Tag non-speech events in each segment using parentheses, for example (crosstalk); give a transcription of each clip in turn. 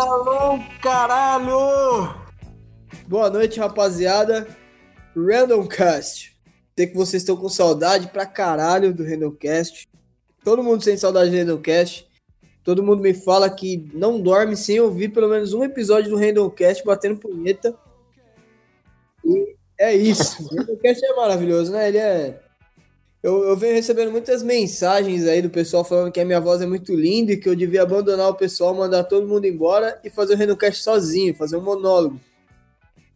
Shalom, caralho! Boa noite, rapaziada. Randomcast. Sei que vocês estão com saudade pra caralho do Randomcast. Todo mundo sem saudade do Randomcast. Todo mundo me fala que não dorme sem ouvir pelo menos um episódio do Randomcast batendo punheta. E é isso. O Randomcast é maravilhoso, né? Ele é eu, eu venho recebendo muitas mensagens aí do pessoal falando que a minha voz é muito linda e que eu devia abandonar o pessoal, mandar todo mundo embora e fazer o Renocast sozinho, fazer um monólogo.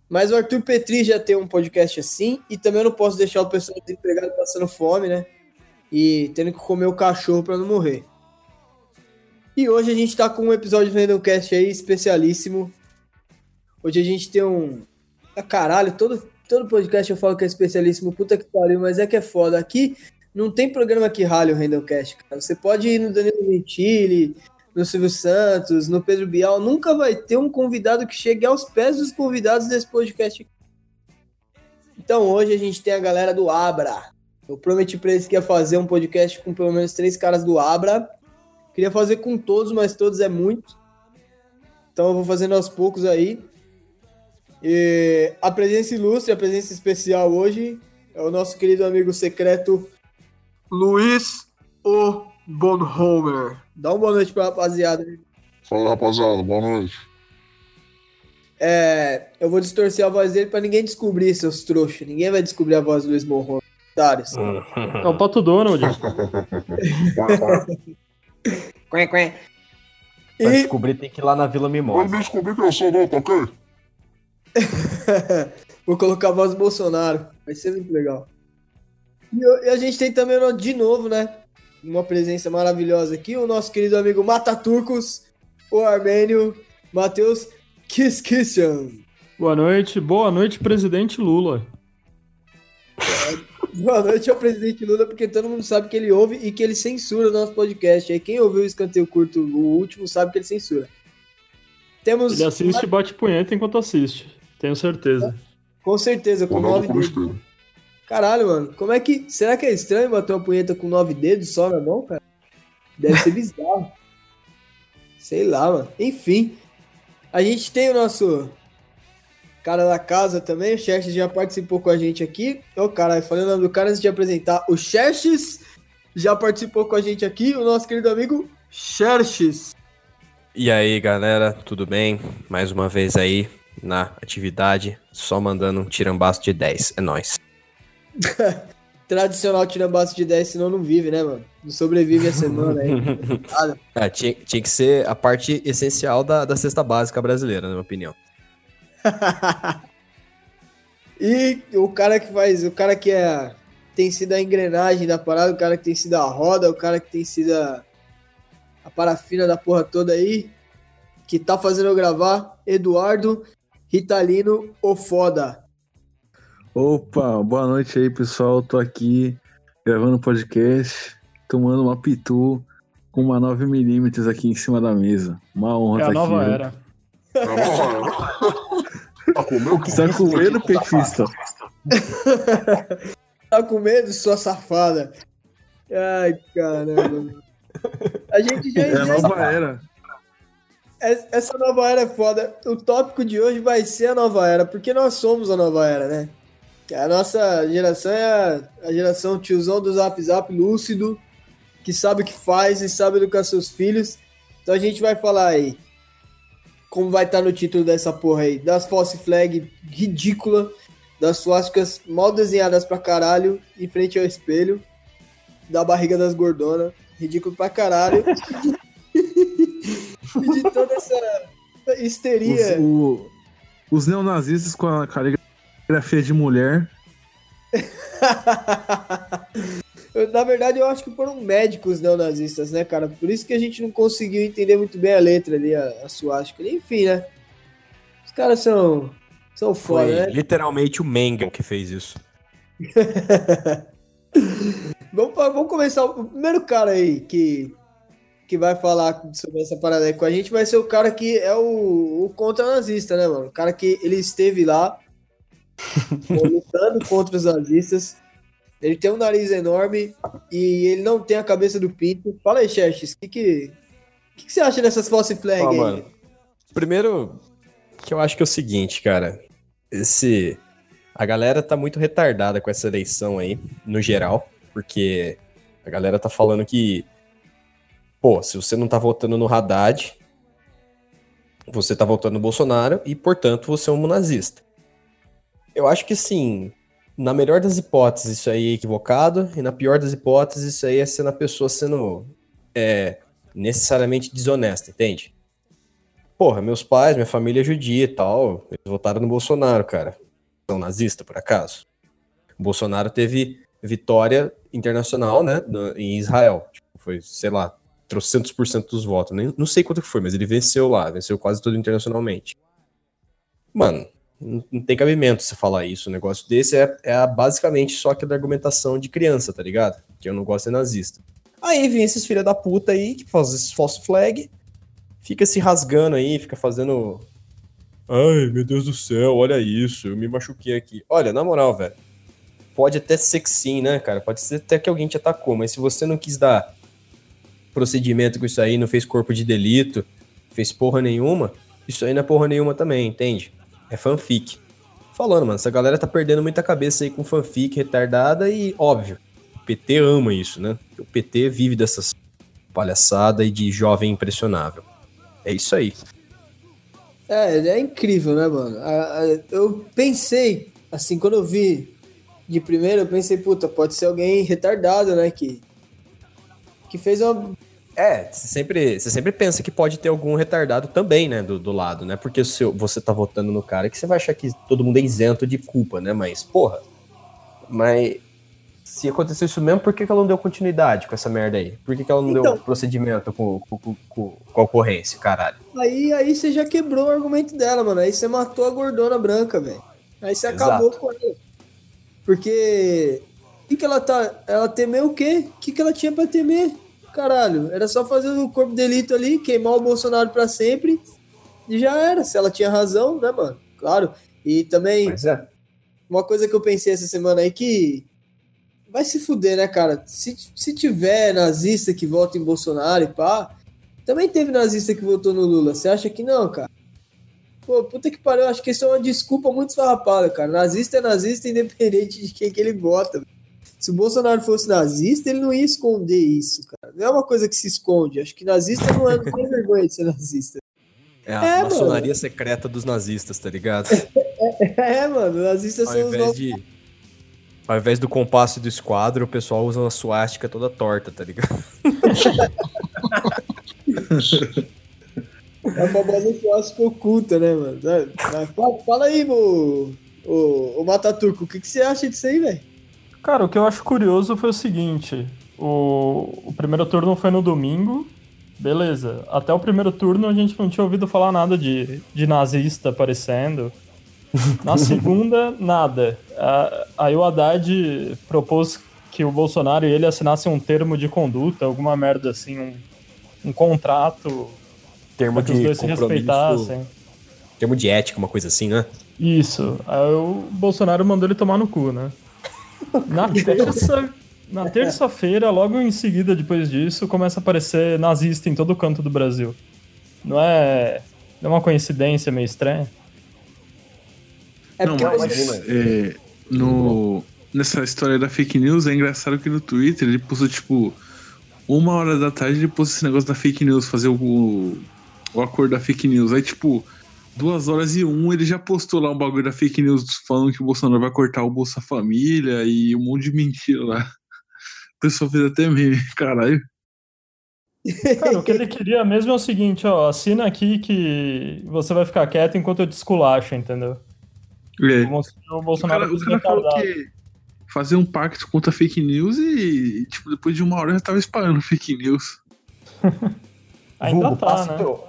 Mas o Arthur Petri já tem um podcast assim e também eu não posso deixar o pessoal desempregado passando fome, né? E tendo que comer o cachorro para não morrer. E hoje a gente tá com um episódio do Renocast aí especialíssimo. Hoje a gente tem um. Ah, caralho, todo, Todo podcast eu falo que é especialíssimo, puta que pariu, mas é que é foda. Aqui não tem programa que rale o Randomcast, cara. Você pode ir no Danilo Gentili, no Silvio Santos, no Pedro Bial, nunca vai ter um convidado que chegue aos pés dos convidados desse podcast. Então hoje a gente tem a galera do Abra. Eu prometi pra eles que ia fazer um podcast com pelo menos três caras do Abra. Queria fazer com todos, mas todos é muito. Então eu vou fazendo aos poucos aí. E a presença ilustre, a presença especial hoje é o nosso querido amigo secreto Luiz O. Bonhomer. Dá uma boa noite pra rapaziada. Fala rapaziada, boa noite. É, eu vou distorcer a voz dele pra ninguém descobrir, seus trouxas. Ninguém vai descobrir a voz do Luiz Bonhomer. (laughs) É o Pato Donald. (laughs) quen, quen. (laughs) Pra descobrir tem que ir lá na Vila Mimosa. Eu descobri que eu sou não, tá ok? (laughs) Vou colocar a voz do Bolsonaro. Vai ser muito legal. E, a gente tem também, de novo, né? Uma presença maravilhosa aqui. O nosso querido amigo Mata Turcos, o armênio Matheus Kiskishan. Boa noite. Boa noite, presidente Lula. É, boa noite ao presidente Lula, porque todo mundo sabe que ele ouve e que ele censura o nosso podcast. Aí quem ouviu o escanteio curto, o último, sabe que ele censura. Temos ele assiste e bate punheta enquanto assiste. Tenho certeza. Com certeza, com nove dedos. Caralho, mano. Como é que. Será que é estranho bater uma punheta com nove dedos só na mão, cara? Deve ser bizarro. (laughs) Sei lá, mano. Enfim. A gente tem o nosso cara da casa também. O Xerxes já participou com a gente aqui. Ô, oh, caralho, falando o nome do cara antes de apresentar. O Xerxes já participou com a gente aqui. O nosso querido amigo Xerxes. E aí, galera, tudo bem? Mais uma vez aí na atividade, só mandando um tirambaço de 10. É nóis. (laughs) Tradicional tirambaço de 10, senão não vive, né, mano? Não sobrevive a semana aí. (laughs) é, tinha, tinha que ser a parte essencial da, da cesta básica brasileira, na minha opinião. (laughs) e o cara que faz, o cara que é, tem sido a engrenagem da parada, o cara que tem sido a roda, o cara que tem sido a, a parafina da porra toda aí, que tá fazendo eu gravar, Eduardo Ritalino, o foda. Opa, boa noite aí, pessoal. Tô aqui gravando podcast, tomando uma pitu com uma 9mm aqui em cima da mesa. Uma honra é a tá nova aqui, era. É a nova era. tá com medo? Tá com medo, petista? (laughs) tá com medo, sua safada? Ai, caramba. A gente já... É a nova era. Essa nova era é foda. O tópico de hoje vai ser a nova era, porque nós somos a nova era, né? A nossa geração é a, geração tiozão do Zap Zap lúcido, que sabe o que faz e sabe educar seus filhos. Então a gente vai falar aí como vai estar tá no título dessa porra aí, das false flag ridícula, das suásticas mal desenhadas pra caralho em frente ao espelho, da barriga das gordonas, ridículo pra caralho. (laughs) (laughs) de toda essa histeria. Os, o, os neonazistas com a caligrafia de mulher. (laughs) Na verdade, eu acho que foram médicos neonazistas, né, cara? Por isso que a gente não conseguiu entender muito bem a letra ali, a, a suástica. Enfim, né? Os caras são, são foda, Foi né? literalmente o Menga que fez isso. (laughs) vamos, vamos começar. O primeiro cara aí que que vai falar sobre essa parada aí com a gente vai ser o cara que é o, o contra-nazista, né, mano? O cara que ele esteve lá (laughs) lutando contra os nazistas. Ele tem um nariz enorme e ele não tem a cabeça do pinto. Fala aí, Xerxes, o que, que, que, que você acha dessas false flag ah, aí? Mano, Primeiro, que eu acho que é o seguinte, cara. Esse. A galera tá muito retardada com essa eleição aí, no geral, porque a galera tá falando que. Pô, se você não tá votando no Haddad, você tá votando no Bolsonaro e, portanto, você é um nazista. Eu acho que sim. Na melhor das hipóteses, isso aí é equivocado, e na pior das hipóteses, isso aí é sendo a pessoa sendo é, necessariamente desonesta, entende? Porra, meus pais, minha família é judia e tal, eles votaram no Bolsonaro, cara. São nazista, por acaso? O Bolsonaro teve vitória internacional, né, em Israel. Tipo, foi, sei lá, trocentos por cento dos votos. Nem, não sei quanto que foi, mas ele venceu lá, venceu quase tudo internacionalmente. Mano, não, não tem cabimento você falar isso. Um negócio desse é, é basicamente só aquela argumentação de criança, tá ligado? Que eu não gosto de nazista. Aí vem esses filha da puta aí que fazem esses false flag, fica se rasgando aí, fica fazendo. Ai, meu Deus do céu, olha isso, eu me machuquei aqui. Olha, na moral, velho. Pode até ser que sim, né, cara? Pode ser até que alguém te atacou, mas se você não quis dar procedimento com isso aí, não fez corpo de delito, fez porra nenhuma, isso aí não é porra nenhuma também, entende? É fanfic. Falando, mano, essa galera tá perdendo muita cabeça aí com fanfic retardada e, óbvio, o PT ama isso, né? O PT vive dessas palhaçada e de jovem impressionável. É isso aí. É, é incrível, né, mano? Eu pensei, assim, quando eu vi de primeiro, eu pensei, puta, pode ser alguém retardado, né? Que, que fez uma. É, você sempre, você sempre pensa que pode ter algum retardado também, né, do, do lado, né? Porque se você tá votando no cara que você vai achar que todo mundo é isento de culpa, né? Mas, porra. Mas se aconteceu isso mesmo, por que, que ela não deu continuidade com essa merda aí? Por que, que ela não então, deu procedimento com, com, com, com, a ocorrência, caralho? Aí, aí você já quebrou o argumento dela, mano. Aí você matou a gordona branca, velho. Aí você Exato. acabou com ela. Porque. O que, que ela tá. Ela temeu o quê? O que, que ela tinha pra temer? Caralho, era só fazer o corpo de delito ali, queimar o Bolsonaro pra sempre. E já era. Se ela tinha razão, né, mano? Claro. E também. É. Uma coisa que eu pensei essa semana aí que. Vai se fuder, né, cara? Se, se tiver nazista que vota em Bolsonaro e pá. Também teve nazista que votou no Lula. Você acha que não, cara? Pô, puta que pariu, acho que isso é uma desculpa muito esfarrapada, cara. Nazista é nazista independente de quem que ele vota. Se o Bolsonaro fosse nazista, ele não ia esconder isso, cara. Não é uma coisa que se esconde. Acho que nazista não, é, não tem vergonha de ser nazista. É a é, maçonaria mano. secreta dos nazistas, tá ligado? (laughs) É, é mano, nazistas ao são os de, Ao invés do compasso do esquadro, o pessoal usa uma suástica toda torta, tá ligado? (laughs) É a famosa suástica oculta, né, mano? Fala, fala aí, o, o, o Mataturco, o que, que você acha disso aí, velho? Cara, o que eu acho curioso foi o seguinte: o, o primeiro turno foi no domingo, beleza. Até o primeiro turno a gente não tinha ouvido falar nada de, de nazista aparecendo. Na (laughs) segunda, nada. Aí o Haddad propôs que o Bolsonaro e ele assinassem um termo de conduta, alguma merda assim, um, um contrato termo de que os dois se respeitassem. Termo de ética, uma coisa assim, né? Isso. Aí o Bolsonaro mandou ele tomar no cu, né? Na (laughs) terça. Na terça-feira, logo em seguida, depois disso, começa a aparecer nazista em todo canto do Brasil. Não é. Não é uma coincidência meio estranha? É não, mas é, no, nessa história da fake news é engraçado que no Twitter ele postou tipo uma hora da tarde ele postou esse negócio da fake news, fazer o, o acordo da fake news. Aí, tipo, duas horas e um, ele já postou lá um bagulho da fake news falando que o Bolsonaro vai cortar o Bolsa Família e um monte de mentira lá. O pessoal fez até meme, (laughs) caralho. Cara, o que ele queria mesmo é o seguinte, ó, assina aqui que você vai ficar quieto enquanto eu te esculacho, entendeu? É. O Bolsonaro o cara, o cara falou que fazer um pacto contra fake news e, tipo, depois de uma hora já tava espalhando fake news. (laughs) Ainda Vulgo, tá, né? Teu,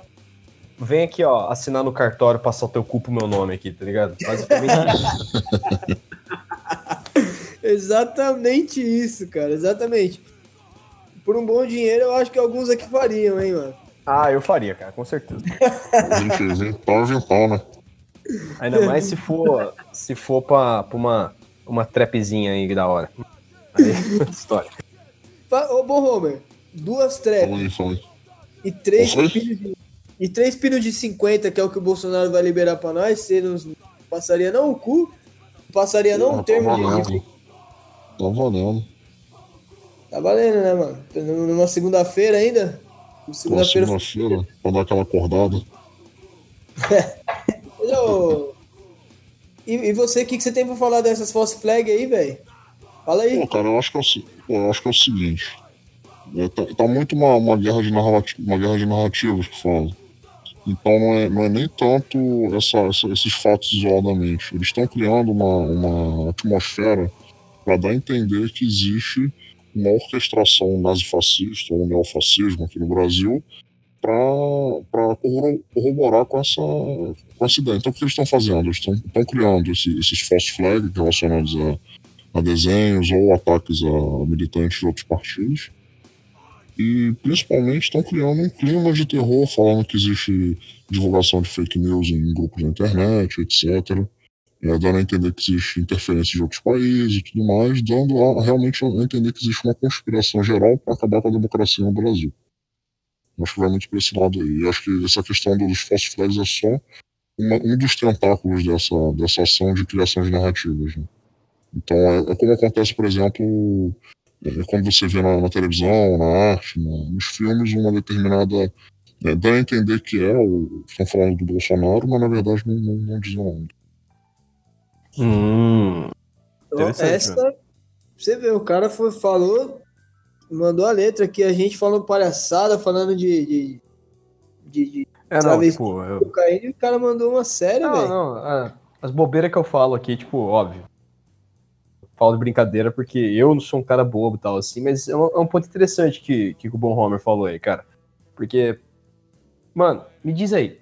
Vem aqui, ó, assinar no cartório, passar o teu cu pro meu nome aqui, tá ligado? Basicamente isso. (laughs) exatamente isso, cara, exatamente. Por um bom dinheiro, eu acho que alguns aqui fariam, hein, mano. Ah, eu faria, cara, com certeza. Pau, pau, né? Ainda mais se for, se for pra, pra uma, uma trapzinha aí da hora. Aí, história. Ô, bom Homer, duas traps. E três pilhas de E três pinos de 50, que é o que o Bolsonaro vai liberar pra nós, você não passaria não o cu? Passaria não o um termo tá de, de. Tá valendo. Tá valendo, né, mano? Numa segunda-feira ainda? Segunda-feira. Segunda-feira, pra dar aquela acordada. (laughs) e, e você, o que, que você tem pra falar dessas false flag aí, velho? Fala aí. Pô, cara, eu acho que é o, pô, eu acho que é o seguinte. É, tá, tá, muito uma, uma, guerra de narrativa, uma guerra de narrativas que falam. Então não é, não é nem tanto essa, essa, esses fatos isoladamente. Eles estão criando uma, uma atmosfera para dar a entender que existe uma orquestração nazifascista ou neofascismo aqui no Brasil para corroborar com essa, com essa ideia. Então, o que eles estão fazendo? Eles estão criando esse, esses false flags relacionados a, a, desenhos ou ataques a militantes de outros partidos. E, principalmente, estão criando um clima de terror, falando que existe divulgação de fake news em grupos da internet, etc é, dando a entender que existe interferência de outros países e tudo mais, dando a, realmente a entender que existe uma conspiração geral para acabar com a democracia no Brasil. Acho que vai muito para esse lado aí. Acho que essa questão dos false flags é só uma, um dos tentáculos dessa, dessa ação de criação de narrativas. Né? Então, é, é, como acontece, por exemplo, quando você vê na, na televisão, na arte, na, nos filmes, uma determinada. É, dá a entender que é, o, estão falando do Bolsonaro, mas na verdade não, não, não dizem nada. Hum. Então, essa, você vê, o cara foi, falou, mandou a letra aqui, a gente falando palhaçada, falando de. de, de, de é, não, tipo, eu... e o cara mandou uma série, velho. Não, não, é, as bobeiras que eu falo aqui, tipo, óbvio. Falo de brincadeira porque eu não sou um cara bobo e tal, assim, mas é um, é um ponto interessante que, que o Bon Homer falou aí, cara. Porque, mano, me diz aí.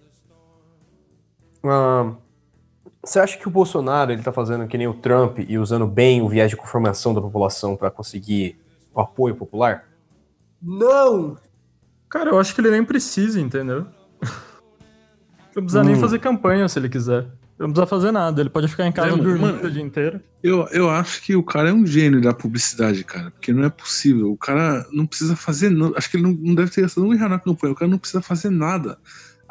Você acha que o Bolsonaro ele tá fazendo que nem o Trump e usando bem o viés de conformação da população para conseguir o apoio popular? Não! Cara, eu acho que ele nem precisa, entendeu? (laughs) Não precisa hum. nem fazer campanha se ele quiser. Não precisa fazer nada, ele pode ficar em casa é, dormindo mano, o dia inteiro. Eu, eu acho que o cara é um gênio da publicidade, cara. Porque não é possível. O cara não precisa fazer. Acho que ele não, não deve ter gastado um real na campanha. O cara não precisa fazer nada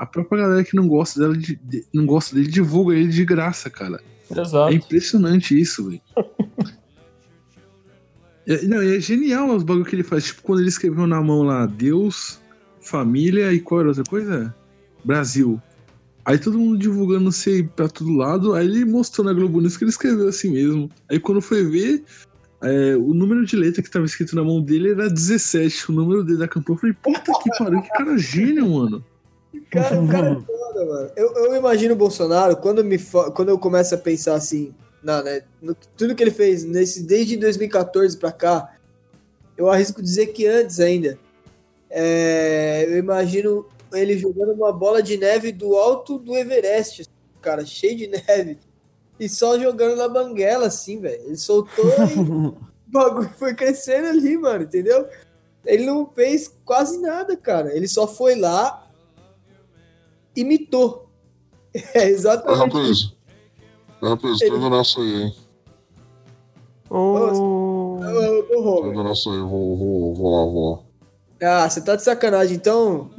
a própria galera que não gosta dela, de, de, não gosta dele, divulga ele de graça, cara. Exato. É impressionante isso, velho. (laughs) é, não, é genial os bagulho que ele faz. Tipo, quando ele escreveu na mão lá, Deus, família e qual era outra coisa? Brasil. Aí todo mundo divulgando, não sei, pra todo lado. Aí ele mostrou na Globo News que ele escreveu assim mesmo. Aí quando foi ver, é, o número de letra que tava escrito na mão dele era 17. O número dele da campanha. Eu falei, puta que pariu, que cara gênio, mano. Cara, o cara é foda, mano. Eu, eu imagino o Bolsonaro, quando, me, quando eu começo a pensar assim, não, né, no, tudo que ele fez nesse, desde 2014 pra cá, eu arrisco dizer que antes ainda. É, eu imagino ele jogando uma bola de neve do alto do Everest, cara, cheio de neve. E só jogando na banguela, assim, velho. Ele soltou e o bagulho foi crescendo ali, mano, entendeu? Ele não fez quase nada, cara. Ele só foi lá, imitou. É exatamente é, isso. É, rapaz, tô indo nessa aí, hein? Oh. Tô indo nessa aí, vou, vou, vou lá, vou lá. Ah, você tá de sacanagem, então.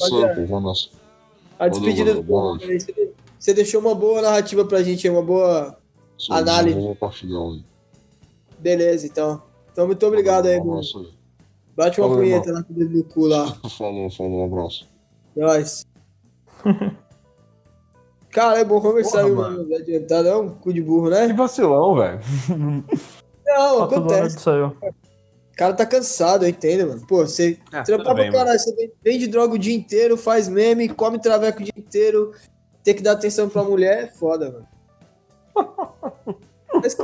Sério, pô, vou nessa. A despedida do boa Você deixou uma boa narrativa pra gente, uma boa Sim, análise. Vou compartilhar aí. Beleza, então. Então, muito obrigado aí, Bruno. Bate uma punheta na do cu lá. (laughs) falou, falou, um abraço. Nós. (laughs) Cara, é bom conversar, Porra, mano. Adiantado, é um cu de burro, né? Que vacilão, velho. Não, acontece. O cara tá cansado, eu entendo, mano. Pô, você ah, trampa pra caralho, você vende droga o dia inteiro, faz meme, come traveco o dia inteiro, tem que dar atenção pra mulher, é foda, mano. (laughs) Mas,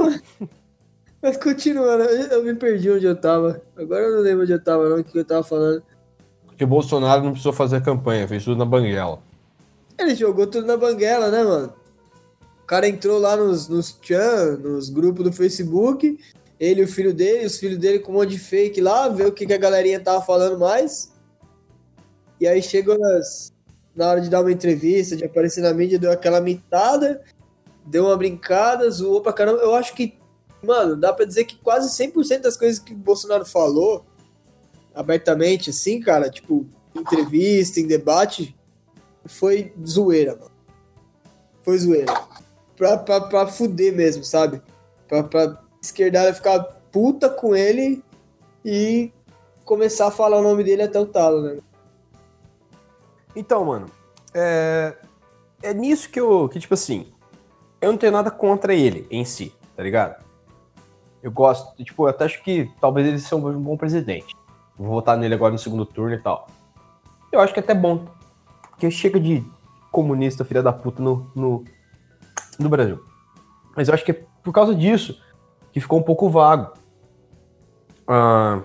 mas continuando, eu me perdi onde eu tava. Agora eu não lembro onde eu tava, não, o que eu tava falando. Porque Bolsonaro não precisou fazer campanha, fez tudo na banguela. Ele jogou tudo na banguela, né, mano? O cara entrou lá nos, nos chan, nos grupos do Facebook, ele e o filho dele, os filhos dele com um monte de fake lá, ver o que, que a galerinha tava falando mais. E aí chegou nas, na hora de dar uma entrevista, de aparecer na mídia, deu aquela mitada, deu uma brincada, zoou pra caramba. Eu acho que, mano, dá pra dizer que quase 100% das coisas que o Bolsonaro falou abertamente, assim, cara, tipo, entrevista, em debate, foi zoeira, mano. Foi zoeira. Pra, pra, pra fuder mesmo, sabe? Pra, pra esquerdada ficar puta com ele e começar a falar o nome dele até o talo, né? Então, mano, é, é nisso que eu, que tipo assim, eu não tenho nada contra ele em si, tá ligado? Eu gosto, tipo, eu até acho que talvez ele seja um bom presidente. Vou votar nele agora no segundo turno e tal. Eu acho que é até bom. Porque chega de comunista, filha da puta, no, no, no Brasil. Mas eu acho que é por causa disso que ficou um pouco vago. Ah,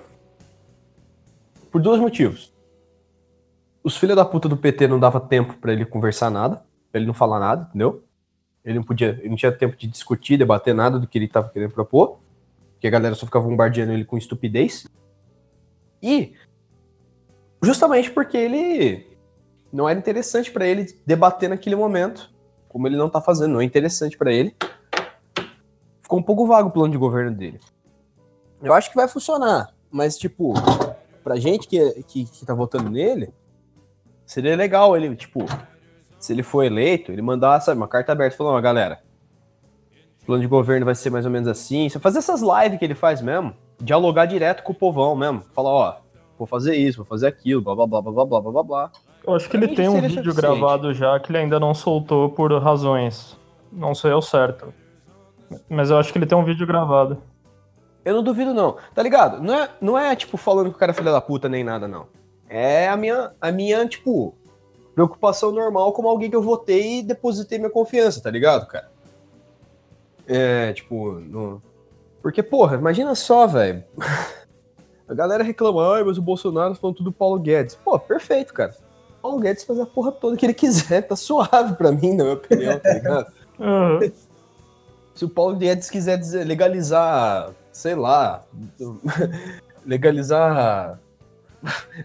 por dois motivos. Os filha da puta do PT não dava tempo para ele conversar nada, pra ele não falar nada, entendeu? Ele não podia, ele não tinha tempo de discutir, debater nada do que ele tava querendo propor. Porque a galera só ficava bombardeando ele com estupidez. E justamente porque ele não era interessante para ele debater naquele momento, como ele não tá fazendo, não é interessante para ele. Ficou um pouco vago o plano de governo dele. Eu acho que vai funcionar, mas tipo, pra gente que, que, que tá votando nele, seria legal ele, tipo, se ele for eleito, ele mandar, sabe, uma carta aberta falando, ó, galera, o plano de governo vai ser mais ou menos assim. Você fazer essas lives que ele faz mesmo, dialogar direto com o povão mesmo. Falar, ó, vou fazer isso, vou fazer aquilo, blá blá blá blá blá blá blá blá. Eu acho que ele tem um vídeo gravado já que ele ainda não soltou por razões. Não sei ao certo. Mas eu acho que ele tem um vídeo gravado. Eu não duvido, não. Tá ligado? Não é, não é tipo, falando que o cara é filho da puta nem nada, não. É a minha, a minha, tipo, preocupação normal como alguém que eu votei e depositei minha confiança, tá ligado, cara? É, tipo, no... Porque, porra, imagina só, velho. (laughs) A galera reclama, ai, mas o Bolsonaro falando tudo do Paulo Guedes. Pô, perfeito, cara. Paulo Guedes faz a porra toda que ele quiser, tá suave pra mim, na minha opinião, tá ligado? (laughs) Uhum. Se o Paulo Guedes quiser legalizar, sei lá, legalizar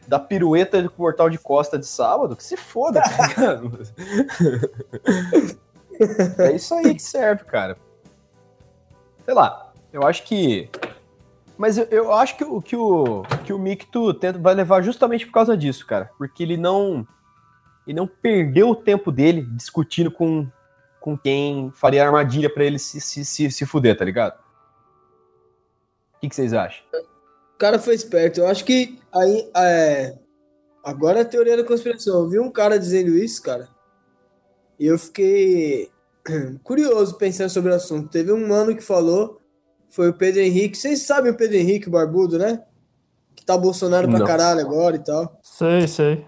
da pirueta do portal de costa de sábado, que se foda, tá é isso aí que serve, cara. Sei lá, eu acho que. Mas eu, eu acho que, o, que o, que o Micto tenta, vai levar justamente por causa disso, cara. Porque ele não. Ele não perdeu o tempo dele discutindo com, com quem faria armadilha para ele se, se, se, se fuder, tá ligado? O que, que vocês acham? O cara foi esperto. Eu acho que aí. É... Agora é a teoria da conspiração. Eu vi um cara dizendo isso, cara. E eu fiquei (clears throat) curioso pensando sobre o assunto. Teve um mano que falou, foi o Pedro Henrique. Vocês sabem o Pedro Henrique, o barbudo, né? Que tá Bolsonaro pra Não. caralho agora e tal. Sei, sei.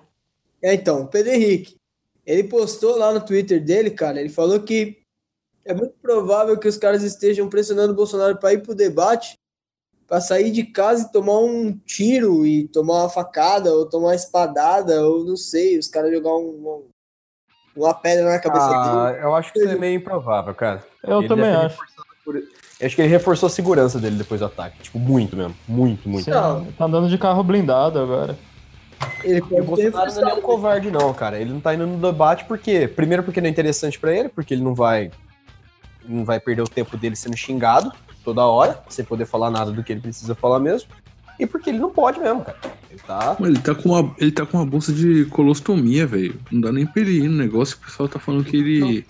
É, então, o Pedro Henrique. Ele postou lá no Twitter dele, cara. Ele falou que é muito provável que os caras estejam pressionando o Bolsonaro para ir pro debate, para sair de casa e tomar um tiro e tomar uma facada ou tomar uma espadada ou não sei, os caras jogar um, um- uma pedra na cabeça Ah, dele. eu acho que isso é meio improvável, cara. Eu Ele também acho. por- Eu acho que ele reforçou a segurança dele depois do ataque. Tipo, muito mesmo. Muito, muito. Sim, Não. Tá andando de carro blindado agora. Ele E o pode ter Bolsonaro não é nenhum covarde, não, cara. Ele não tá indo no debate porque. Primeiro, porque não é interessante pra ele, porque ele não vai. Não vai perder o tempo dele sendo xingado toda hora, sem poder falar nada do que ele precisa falar mesmo. E porque ele não pode mesmo, cara. Ele tá. Mano, ele tá com uma, ele tá com uma bolsa de colostomia, velho. Não dá nem pra ele ir no negócio. O pessoal tá falando que ele.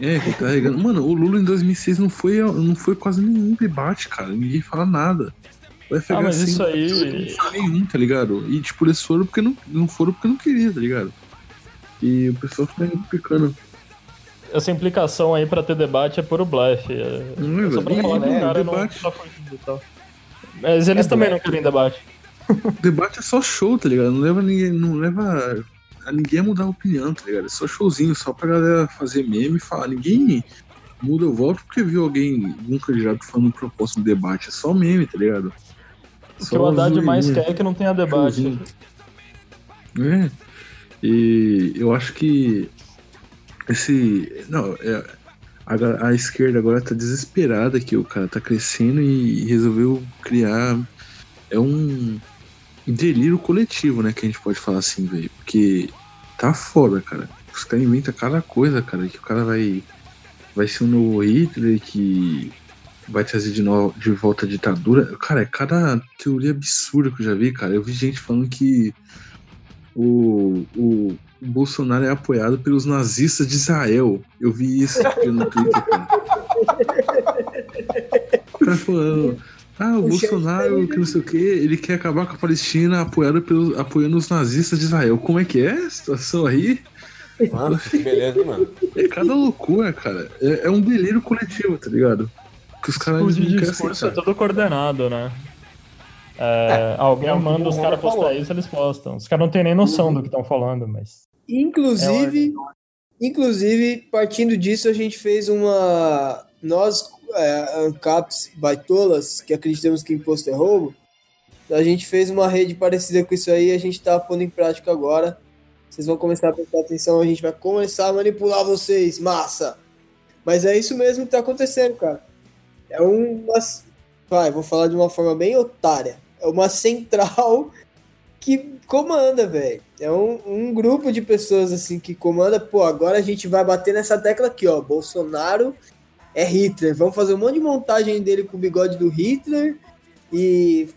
É, que tá regando. Mano, o Lula em 2006 não foi, não foi quase nenhum debate, cara. Ninguém fala nada. Vai pegar Ah, mas assim, isso aí- Não nenhum, tá ligado? E tipo, eles foram porque não, não foram porque não queria, tá ligado? E o pessoal fica picando. Essa implicação aí pra ter debate é puro blefe. É Não é, só pra falar que o cara não debate, tá e tal. Mas eles É também não blefe. querem debate. debate é só show, tá ligado? Não leva ninguém, não leva a ninguém a mudar a opinião, tá ligado? É só showzinho, só pra galera fazer meme e falar. Ninguém muda o voto porque viu alguém, um candidato falando proposta no debate. É só meme, tá ligado? O que o Haddad mais quer é que não tenha debate. É. E eu acho que esse. Não, é, a, a esquerda agora tá desesperada que o cara tá crescendo e resolveu criar. É um delírio coletivo, né? Que a gente pode falar assim, velho. Porque tá foda, cara. Os caras inventam cada coisa, cara. Que o cara vai. Vai ser um novo Hitler que vai trazer de, novo, de volta a ditadura. Cara, é cada teoria absurda que eu já vi, cara. Eu vi gente falando que o, o Bolsonaro é apoiado pelos nazistas de Israel. Eu vi isso no Twitter, cara. O cara falando. Ah, o, o Bolsonaro, que não sei o que, ele quer acabar com a Palestina apoiado pelos, apoiando os nazistas de Israel. Como é que é a situação aí? Mano, que beleza, hein, mano? É cada loucura, cara. É, é um delírio coletivo, tá ligado? Que os caras não querem discurso é todo coordenado, né? É, é, alguém é manda os caras postar isso, eles postam. Os caras não têm nem noção uhum. do que estão falando, mas. Inclusive, é inclusive, partindo disso, a gente fez uma. Nós, é, ANCAPs baitolas, que acreditamos que imposto é roubo, a gente fez uma rede parecida com isso aí e a gente tá pondo em prática agora. Vocês vão começar a prestar atenção, a gente vai começar a manipular vocês, massa! Mas é isso mesmo que tá acontecendo, cara. É uma. Vai, vou falar de uma forma bem otária. É uma central que comanda, velho. É um, um, grupo de pessoas assim que comanda. Pô, agora a gente vai bater nessa tecla aqui, ó. Bolsonaro é Hitler. Vamos fazer um monte de montagem dele com o bigode do Hitler e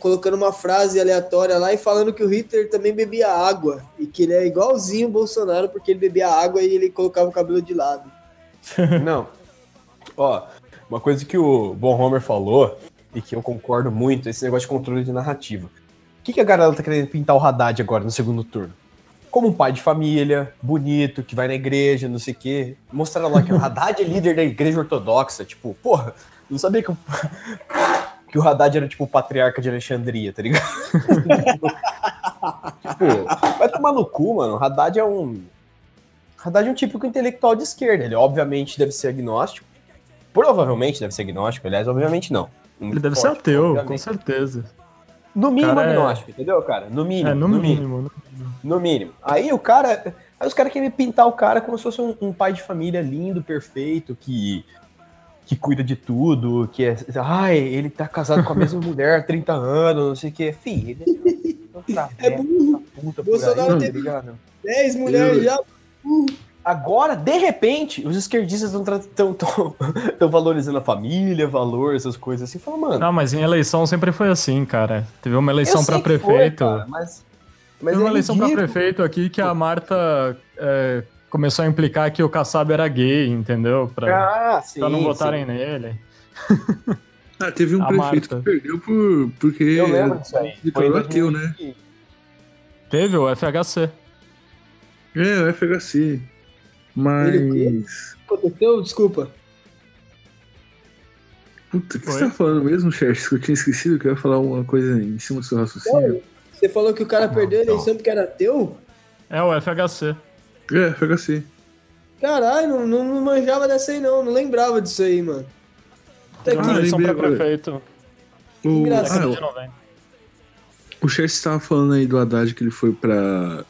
colocando uma frase aleatória lá e falando que o Hitler também bebia água e que ele é igualzinho o Bolsonaro porque ele bebia água e ele colocava o cabelo de lado. (laughs) Não. Ó, uma coisa que o Bonhomer falou e que eu concordo muito, esse negócio de controle de narrativa. O que, que a galera tá querendo pintar o Haddad agora no segundo turno? Como um pai de família, bonito, que vai na igreja, não sei o quê. Mostraram lá que o (laughs) Haddad é líder da igreja ortodoxa. Tipo, porra, não sabia que o, (laughs) que o Haddad era tipo o patriarca de Alexandria, tá ligado? (laughs) tipo, vai tomar no cu, mano. O Haddad é um. Haddad é um típico intelectual de esquerda. Ele obviamente deve ser agnóstico. Provavelmente deve ser agnóstico, aliás, obviamente não. Ele deve forte, ser ateu, obviamente. com certeza. No mínimo cara é- agnóstico, é... entendeu, cara? No mínimo. É, no, no mínimo, mínimo, No mínimo. Aí o cara. Aí os caras querem pintar o cara como se fosse um, um, pai de família lindo, perfeito, que. que cuida de tudo, que é. Ai, ele tá casado com a mesma (laughs) mulher há 30 anos, não sei o que. Fih, ele é, é burro. Puta Bolsonaro aí, teve tá 10 mulheres já. Uh. Agora, de repente, os esquerdistas estão (laughs) valorizando a família, valor, essas coisas assim. Fala, mano. Não, mas em eleição sempre foi assim, cara. Teve uma eleição para prefeito. Foi, cara, mas, mas Teve uma é eleição para prefeito aqui que a Marta é, começou a implicar que o Kassab era gay, entendeu? Pra, ah, sim, pra não votarem sim. nele. Ah, teve um a prefeito Marta. que perdeu por, porque Eu lembro disso aí. declarou ateu, né? Teve o FHC. É, o FHC. Mas. Ele... Aconteceu? Desculpa. Puta, o que Oi? você tá falando mesmo, Chester? Que eu tinha esquecido que eu ia falar uma coisa em cima do seu raciocínio. Você falou que o cara não, perdeu a eleição porque era teu? É, o FHC. É, FHC. Caralho, não, não, manjava dessa aí não, não lembrava disso aí, mano. Tá aqui. Ah, eleição pra prefeito. O... Engraçado. Ah, o Chester estava falando aí do Haddad que ele foi pra,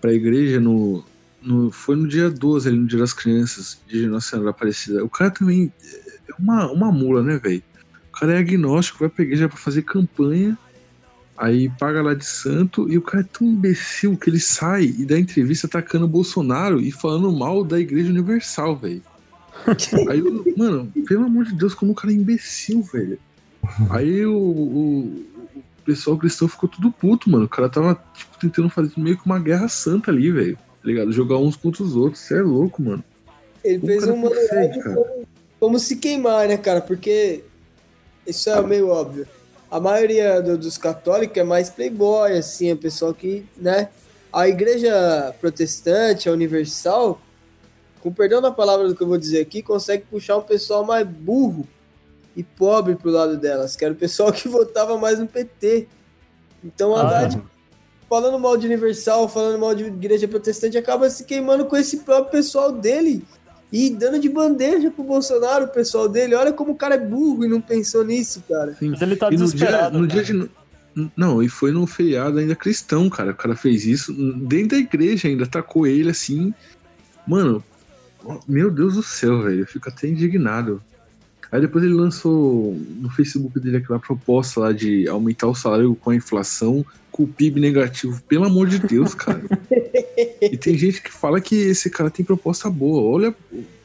pra igreja no, no, foi no dia 12, ali no Dia das Crianças, de Nossa Senhora Aparecida. O cara também é uma, uma mula, né, velho? O cara é agnóstico, vai pra igreja pra fazer campanha, aí paga lá de santo, e o cara é tão imbecil que ele sai e dá entrevista atacando o Bolsonaro e falando mal da Igreja Universal, velho. (laughs) aí, mano, pelo amor de Deus, como o cara é imbecil, velho. Aí o, o, o pessoal cristão ficou tudo puto, mano. O cara tava, tipo, tentando fazer meio que uma guerra santa ali, velho tá ligado? Jogar uns contra os outros. Você é louco, mano. Ele Como fez um manual como, como, se queimar, né, cara? Porque isso é meio óbvio. A maioria do, dos católicos é mais playboy, assim, é pessoal que, né? A igreja protestante, a universal, com perdão da palavra do que eu vou dizer aqui, consegue puxar um pessoal mais burro e pobre pro lado delas, que era o pessoal que (laughs) votava mais no PT. Então, a ah, falando mal de Universal, falando mal de igreja protestante, acaba se queimando com esse próprio pessoal dele e dando de bandeja pro Bolsonaro, o pessoal dele. Olha como o cara é burro e não pensou nisso, cara. Sim. Mas ele tá e desesperado. No dia, no dia de. Não, e foi num feriado ainda cristão, cara. O cara fez isso dentro da igreja ainda, atacou ele assim. Mano, meu Deus do céu, velho. Eu fico até indignado. Aí depois ele lançou no Facebook dele aquela proposta lá de aumentar o salário com a inflação com o PIB negativo. Pelo amor de Deus, cara. e tem gente que fala que esse cara tem proposta boa. Olha,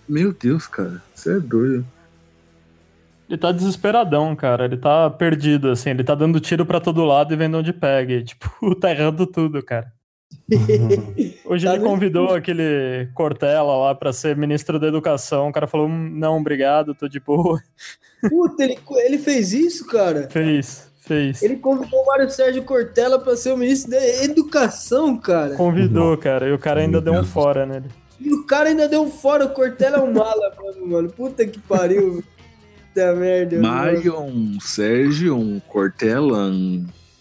meu Deus, cara. Você é doido. Ele tá desesperadão, cara. Ele tá perdido, assim. Ele tá dando tiro para todo lado e vendo onde pega. E, tipo, (laughs) tá errando tudo, cara. Hoje tá ele convidou aquele Cortella lá para ser ministro da Educação. O cara falou: hum, não, obrigado, tô de boa. Puta, ele, ele fez isso, cara? Fez, fez. Ele convidou o Mário Sérgio Cortella para ser o ministro da Educação, cara. Convidou, cara, e o cara ainda deu um fora nele. E o cara ainda deu um fora, o Cortella é um mala, (laughs) mano, mano. Puta que pariu. Puta merda. Marion, Sérgio, um Cortella.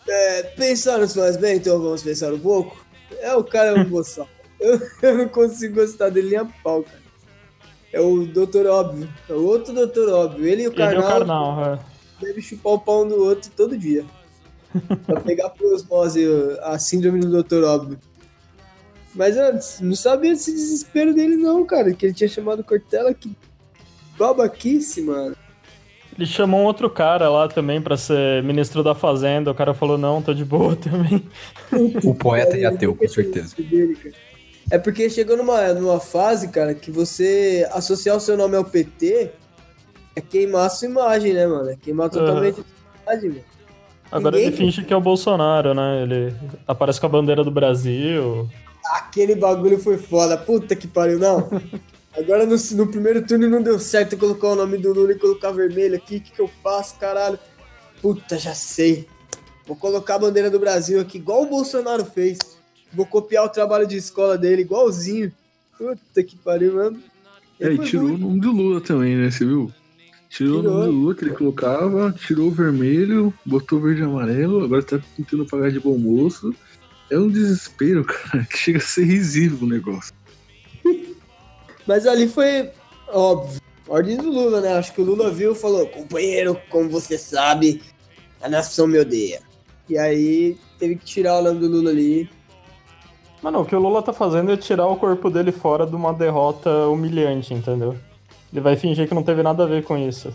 É, pensar nos faz bem, então vamos pensar um pouco. É, o cara é um boçal. eu, (laughs) eu não consigo gostar dele nem a pau, cara. É o Doutor Óbvio. É o outro Doutor Óbvio. Ele e o Karnal. Ele é o Karnal, é. Deve chupar o pau um do outro todo dia. (laughs) pra pegar por osmose a síndrome do Doutor Óbvio. Mas eu não sabia desse desespero dele, não, cara. Que ele tinha chamado Cortella. Que babaquice, mano. Ele chamou um outro cara lá também pra ser ministro da Fazenda. O cara falou: não, tô de boa (laughs) também. o poeta e ateu, com certeza. É porque chegou numa, numa fase, cara, que você associar o seu nome ao PT é queimar a sua imagem, né, mano? É queimar totalmente uhum. a sua imagem, mano. Agora Ninguém... ele finge que é o Bolsonaro, né? Ele aparece com a bandeira do Brasil. Aquele bagulho foi foda. Puta que pariu, não. (laughs) Agora no, no, primeiro turno não deu certo colocar o nome do Lula e colocar vermelho aqui. O que, que eu faço, caralho? Puta, já sei. Vou colocar a bandeira do Brasil aqui, igual o Bolsonaro fez. Vou copiar o trabalho de escola dele, igualzinho. Puta que pariu, mano. É, e tirou muito... o nome do Lula também, né? Você viu? Tirou, tirou, o nome do Lula que ele colocava, tirou o vermelho, botou o verde e amarelo, agora tá tentando pagar de bom moço. É um desespero, (laughs) cara, que chega a ser risível o negócio. Mas ali foi óbvio. Ordem do Lula, né? Acho que o Lula viu e falou: companheiro, como você sabe, a nação me odeia. E aí teve que tirar o nome do Lula ali. Mano, o que o Lula tá fazendo é tirar o corpo dele fora de uma derrota humilhante, entendeu? Ele vai fingir que não teve nada a ver com isso.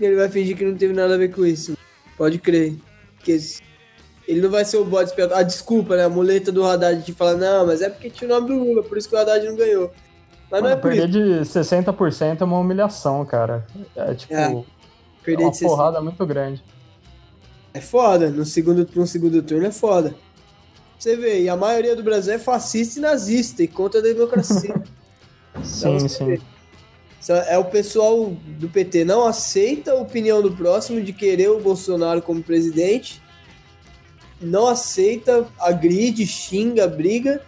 Ele vai fingir que não teve nada a ver com isso. Pode crer. Porque ele não vai ser o bode expiatório. Ah, desculpa, né? A muleta do Haddad de falar, não, mas é porque tinha o nome do Lula, por isso que o Haddad não ganhou. Mas não é perder de 60% é uma humilhação, cara. É tipo. É, perder é uma de porrada muito grande. É foda. No segundo, no segundo turno é foda. Você vê, e a maioria do Brasil é fascista e nazista e contra a democracia. sim, (laughs) então, sim. É o pessoal do PT não aceita a opinião do próximo de querer o Bolsonaro como presidente, não aceita, agride, xinga, briga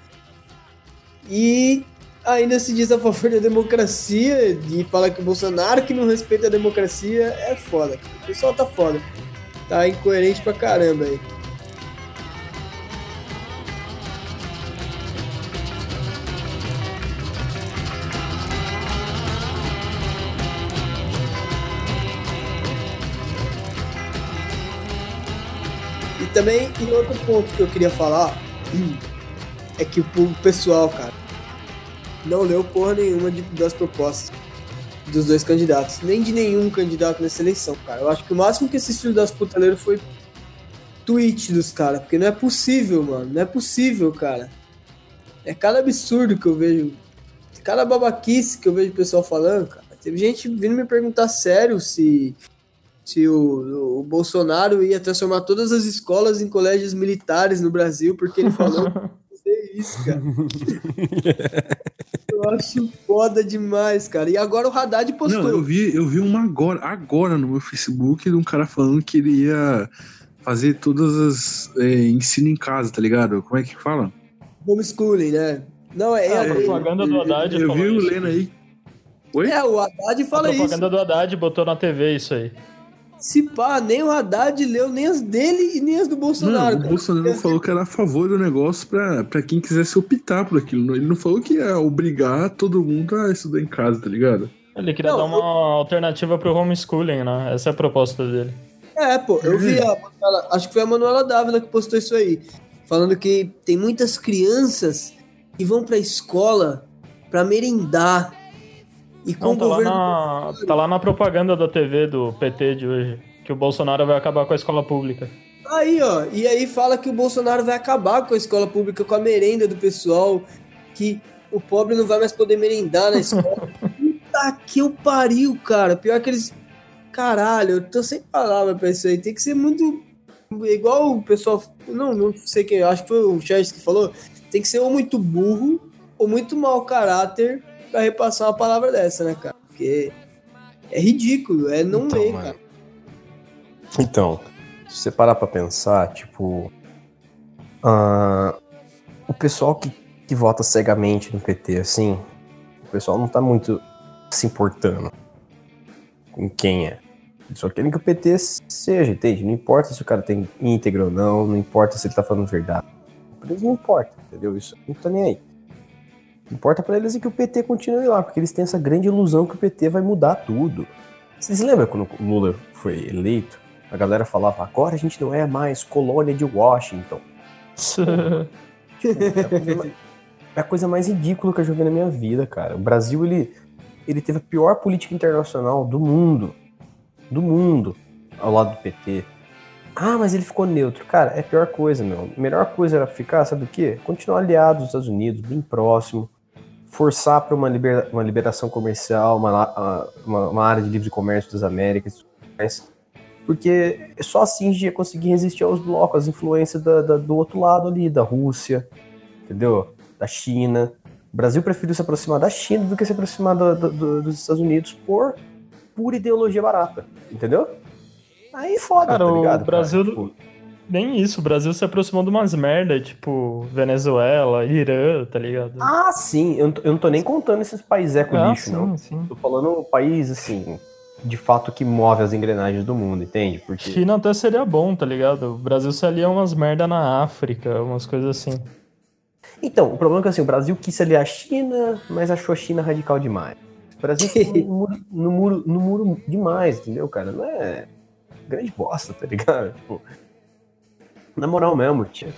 e ainda se diz a favor da democracia e fala que o Bolsonaro que não respeita a democracia é foda. O pessoal tá foda. Tá incoerente pra caramba aí. E também, e outro ponto que eu queria falar (clears throat) é que o pessoal, cara, não leu porra nenhuma de, das propostas dos dois candidatos, nem de nenhum candidato nessa eleição, cara. Eu acho que o máximo que esse filho das putaleiras foi tweet dos caras, porque não é possível, mano. Não é possível, cara. É cada absurdo que eu vejo, cada babaquice que eu vejo o pessoal falando, cara. Teve gente vindo me perguntar sério se se o, o, Bolsonaro ia transformar todas as escolas em colégios militares no Brasil, porque ele falou (laughs) isso, cara. (laughs) eu acho foda demais, cara. E agora o Haddad postou. Não, eu vi, eu vi uma agora, agora no meu Facebook de um cara falando que ele ia fazer todas as é, ensino em casa, tá ligado? Como é que fala? Homeschooling, né? Não, é, ah, a propaganda do Haddad. Eu, eu vi o Lena aí. Oi? É, o Haddad fala isso. A propaganda isso. do Haddad botou na TV isso aí. Se pá, nem o Haddad leu nem as dele e nem as do Bolsonaro. Não, o Bolsonaro falou que era a favor do negócio pra, pra quem quisesse optar por aquilo. Ele não falou que ia obrigar todo mundo a estudar em casa, tá ligado? Ele queria não, dar uma eu... alternativa pro homeschooling, né? Essa é a proposta dele. É, pô, eu vi a acho que foi a Manuela Dávila que postou isso aí, falando que tem muitas crianças que vão pra escola pra merendar e com Não, tá, governo... lá na, tá lá na propaganda da TV do PT de hoje, que o Bolsonaro vai acabar com a escola pública. Aí, ó, e aí fala que o Bolsonaro vai acabar com a escola pública, com a merenda do pessoal, que o pobre não vai mais poder merendar na escola. (laughs) Puta que eu pariu, cara. Pior que eles. caralho, eu tô sem palavra pra isso aí. Tem que ser muito. Igual o pessoal. Não, não sei quem, acho que foi o Charles que falou. Tem que ser ou muito burro ou muito mau caráter pra repassar uma palavra dessa, né, cara? Porque é ridículo, é não então, ler, mano. cara. Então, se você parar pra pensar, tipo. Uh, o pessoal que, que vota cegamente no PT, assim, o pessoal não tá muito se importando com quem é. Eles só querem que o PT seja, entende? Não importa se o cara tem íntegro ou não, não importa se ele tá falando verdade. Pra eles não importa, entendeu? Isso não tá nem aí. Importa para eles é que o PT continue lá, porque eles têm essa grande ilusão que o PT vai mudar tudo. Vocês lembram quando o Lula foi eleito? A galera falava, agora a gente não é mais colônia de Washington. a coisa mais, é a coisa mais ridícula que eu já vi na minha vida, cara. O Brasil, ele, ele teve a pior política internacional do mundo. Do mundo. Ao lado do PT. Ah, mas ele ficou neutro. Cara, é a pior coisa, meu. A melhor coisa era ficar, sabe o quê? Continuar aliado dos Estados Unidos, bem próximo. Forçar para uma, libera uma liberação comercial, uma, uma, uma, área de livre comércio das Américas. Porque só assim a gente ia conseguir resistir aos blocos, às influências da, da, do outro lado ali, da Rússia, entendeu? Da China. O Brasil preferiu se aproximar da China do que se aproximar do, do, dos Estados Unidos por pura ideologia barata, entendeu? Aí foda, cara, tá ligado? O Brasil. Cara? Tipo... Nem isso, o Brasil se aproximou de umas merda, tipo Venezuela, Irã, tá ligado? Ah, sim, eu, eu não tô nem contando esses países eco ah, lixo, sim, não. Sim. Tô falando um país, assim, de fato que move as engrenagens do mundo, entende? Porque... China até seria bom, tá ligado? O Brasil se alia umas merda na África, umas coisas assim. Então, o problema é que assim, o Brasil quis se aliar à China, mas achou a China radical demais. O Brasil (laughs) no muro, no, muro, no muro demais, entendeu, cara? Não é grande bosta, tá ligado? Tipo, na moral mesmo, tinha,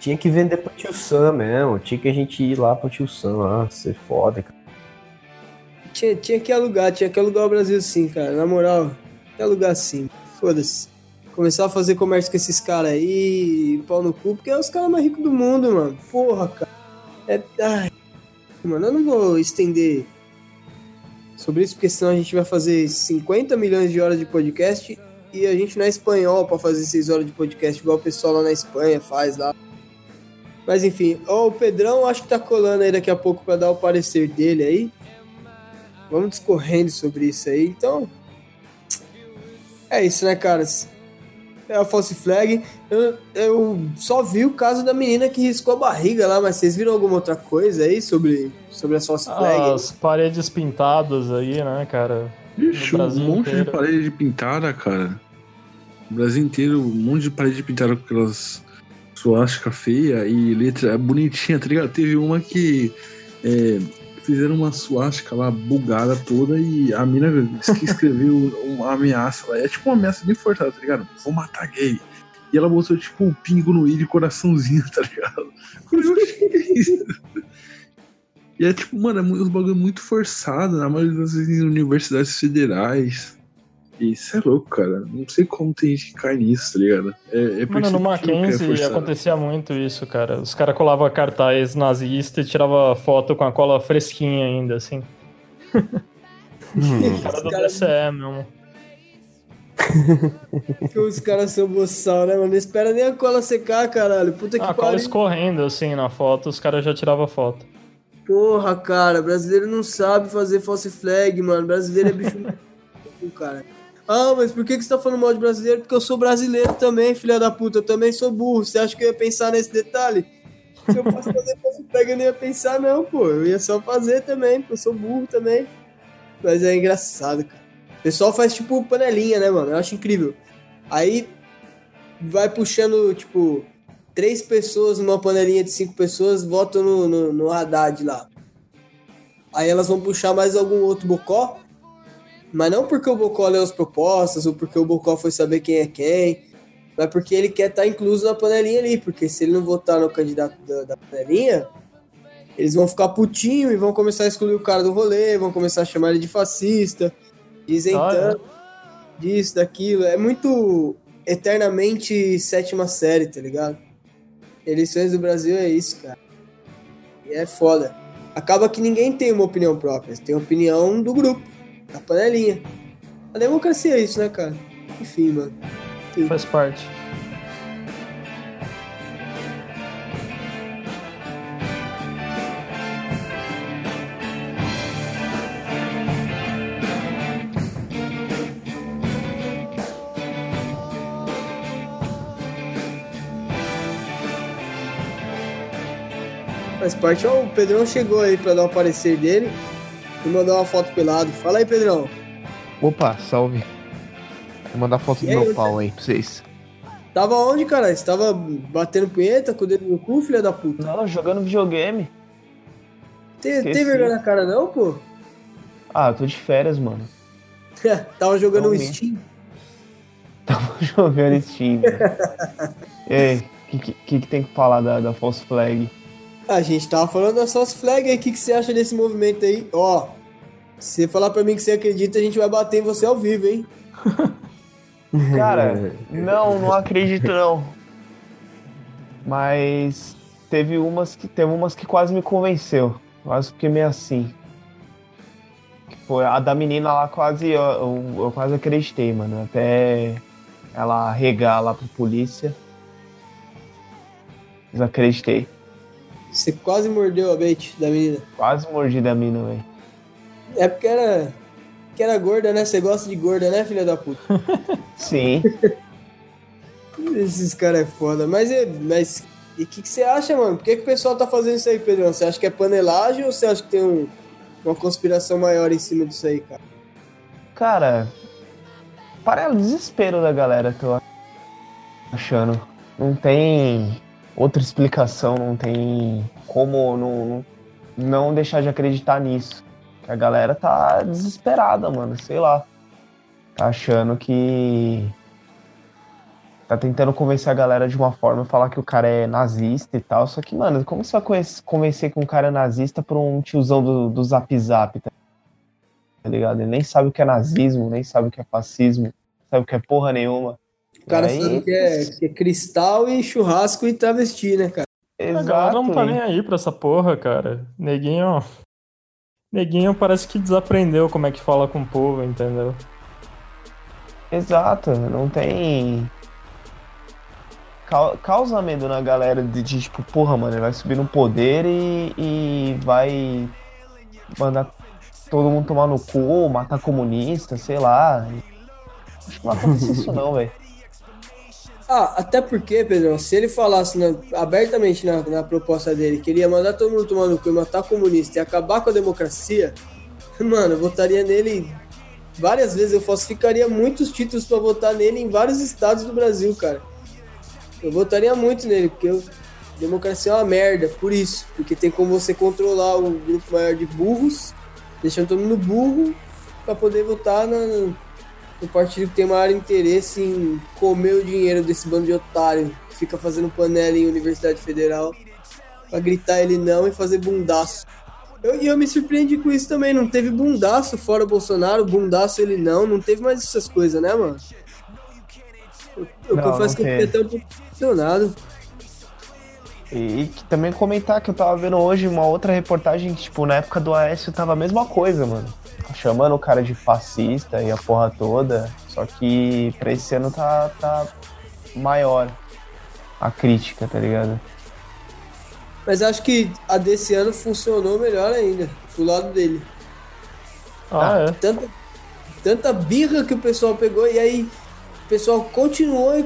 tinha que vender pro tio Sam mesmo, tinha que a gente ir lá pro tio Sam lá, ser foda, cara. Tinha, tinha que alugar, tinha que alugar o Brasil sim, cara, na moral, tinha que alugar sim, foda-se. Começar a fazer comércio com esses caras aí, pau no cu, porque é os caras mais ricos do mundo, mano. Porra, cara. É, ai, mano, eu não vou estender sobre isso, porque senão a gente vai fazer 50 milhões de horas de podcast e a gente não é espanhol para fazer 6 horas de podcast, igual o pessoal lá na Espanha faz lá. Mas enfim, ó, o Pedrão acho que tá colando aí daqui a pouco para dar o parecer dele aí. Vamos discorrendo sobre isso aí. Então, é isso, né, caras? É a false flag. Eu, eu só vi o caso da menina que riscou a barriga lá, mas vocês viram alguma outra coisa aí sobre, sobre a false flag? As paredes pintadas aí, né, cara? Ixi, um monte inteiro. de parede pintada, cara. O Brasil inteiro, um monte de parede pintada com aquelas suástica feia e letra bonitinha, tá ligado? Teve uma que é, fizeram uma suástica lá bugada toda e a mina que (laughs) escreveu uma ameaça lá. É tipo uma ameaça bem forçada, tá ligado? Vou matar gay. E ela botou tipo um pingo no i de coraçãozinho, tá ligado? (laughs) Eu achei que é isso. E é tipo, mano, é um bagulho muito forçado, na maioria das vezes em universidades federais. Isso é louco, cara. Não sei como tem gente que cai nisso, tá ligado? É, é Mano, no Mackenzie acontecia muito isso, cara. Os caras colavam cartaz nazista e tiravam foto com a cola fresquinha ainda, assim. Hum. (laughs) cara do cara... DCE mesmo. Os caras são boçal, né, mano? Não espera nem a cola secar, caralho. Puta que pariu. A cola escorrendo, assim, na foto, os caras já tiravam foto. Porra, cara, brasileiro não sabe fazer false flag, mano. Brasileiro é bicho (laughs) cara. Ah, mas por que, que você tá falando mal de brasileiro? Porque eu sou brasileiro também, filha da puta. Eu também sou burro. Você acha que eu ia pensar nesse detalhe? Se eu fosse fazer eu não ia pensar, não, pô. Eu ia só fazer também, porque eu sou burro também. Mas é engraçado, cara. O pessoal faz tipo panelinha, né, mano? Eu acho incrível. Aí vai puxando, tipo, três pessoas numa panelinha de cinco pessoas, votam no, no, no Haddad lá. Aí elas vão puxar mais algum outro bocó mas não porque o Bocó leu as propostas ou porque o Bocó foi saber quem é quem, mas porque ele quer estar tá incluso na panelinha ali. Porque se ele não votar no candidato da, da panelinha, eles vão ficar putinho e vão começar a excluir o cara do rolê, vão começar a chamar ele de fascista, dizem tanto, disso, daquilo. É muito eternamente sétima série, tá ligado? Eleições do Brasil é isso, cara. E é foda. Acaba que ninguém tem uma opinião própria, tem opinião do grupo da panelinha. A democracia é isso, né, cara? Enfim, mano. Enfim. Faz parte. Faz parte. Ó, o Pedrão chegou aí pra dar o parecer dele e mandar uma foto pelado. Fala aí, Pedrão. Opa, salve. Vou mandar foto E do aí, meu você- pau aí pra vocês. Tava onde, cara? Você tava batendo punheta com o dedo no cu, filha da puta? Não, jogando videogame. Tem, tem vergonha na cara, não, pô? Ah, eu tô de férias, mano. (laughs) tava jogando um. Steam. Tava (laughs) jogando Steam. e aí, o que, que, que tem que falar da, da False Flag? A gente tava falando da Sauce Flag aí. O que, que você acha desse movimento aí? Ó, se você falar pra mim que você acredita, a gente vai bater em você ao vivo, hein? (laughs) Cara, não, não acredito não. Mas teve umas que teve umas que quase me convenceu. Quase fiquei meio assim. Foi a da menina lá quase eu, eu, eu quase acreditei, mano. Até ela regar lá pra polícia. Desacreditei. Você quase mordeu a bait da menina. Quase mordi da mina, velho. É porque era. Que era gorda, né? Você gosta de gorda, né, filha da puta? (laughs) Sim. (laughs) Esses caras é foda. Mas, é- mas e o que, que você acha, mano? Por que, que o pessoal tá fazendo isso aí, Pedrão? Você acha que é panelagem ou você acha que tem um- uma conspiração maior em cima disso aí, cara? Cara, para o desespero da galera, tô achando. Não tem outra explicação, não tem como não, não, deixar de acreditar nisso. Que A galera tá desesperada, mano, sei lá. Tá achando que. Tá tentando convencer a galera de uma forma, falar que o cara é nazista e tal. Só que, mano, como você vai convencer- que um cara é nazista por um tiozão do, do Zap Zap, tá ligado? Ele nem sabe o que é nazismo, nem sabe o que é fascismo, sabe o que é porra nenhuma. O cara Aí- sabe que é, que é cristal e churrasco e travesti, né, cara? A galera não tá nem aí pra essa porra, cara. Neguinho. Neguinho parece que desaprendeu como é que fala com o povo, entendeu? Exato, não tem. Cau- Causa medo na galera de, de, tipo, porra, mano, ele vai subir no poder e, e vai mandar todo mundo tomar no cu, matar comunista, sei lá. Acho que não acontece isso não, (laughs) velho. Ah, até porque, Pedrão, se ele falasse na- abertamente na, na proposta dele que ele ia mandar todo mundo tomar no cu e matar comunista e acabar com a democracia, (laughs) mano, eu votaria nele várias vezes. Eu falsificaria muitos títulos pra votar nele em vários estados do Brasil, cara. Eu votaria muito nele, porque eu, democracia é uma merda, por isso. Porque tem como você controlar o grupo maior de burros, deixando todo mundo burro, pra poder votar na, um partido que tem maior interesse em comer o dinheiro desse bando de otário que fica fazendo panela em Universidade Federal pra gritar ele não e fazer bundaço. Eu- E eu, me surpreendi com isso também, não teve bundaço fora o Bolsonaro, bundaço ele não, não teve mais essas coisas, né, mano? Eu, eu Não, confesso não que eu fiquei até um pouco impressionado. E, e também comentar que eu tava vendo hoje uma outra reportagem que, tipo, na época do Aécio tava a mesma coisa, mano. Chamando o cara de fascista e a porra toda. Só que pra esse ano tá, tá maior a crítica, tá ligado? Mas acho que a desse ano funcionou melhor ainda, pro lado dele. Ah, é. tanta, tanta birra que o pessoal pegou e aí o pessoal continuou e,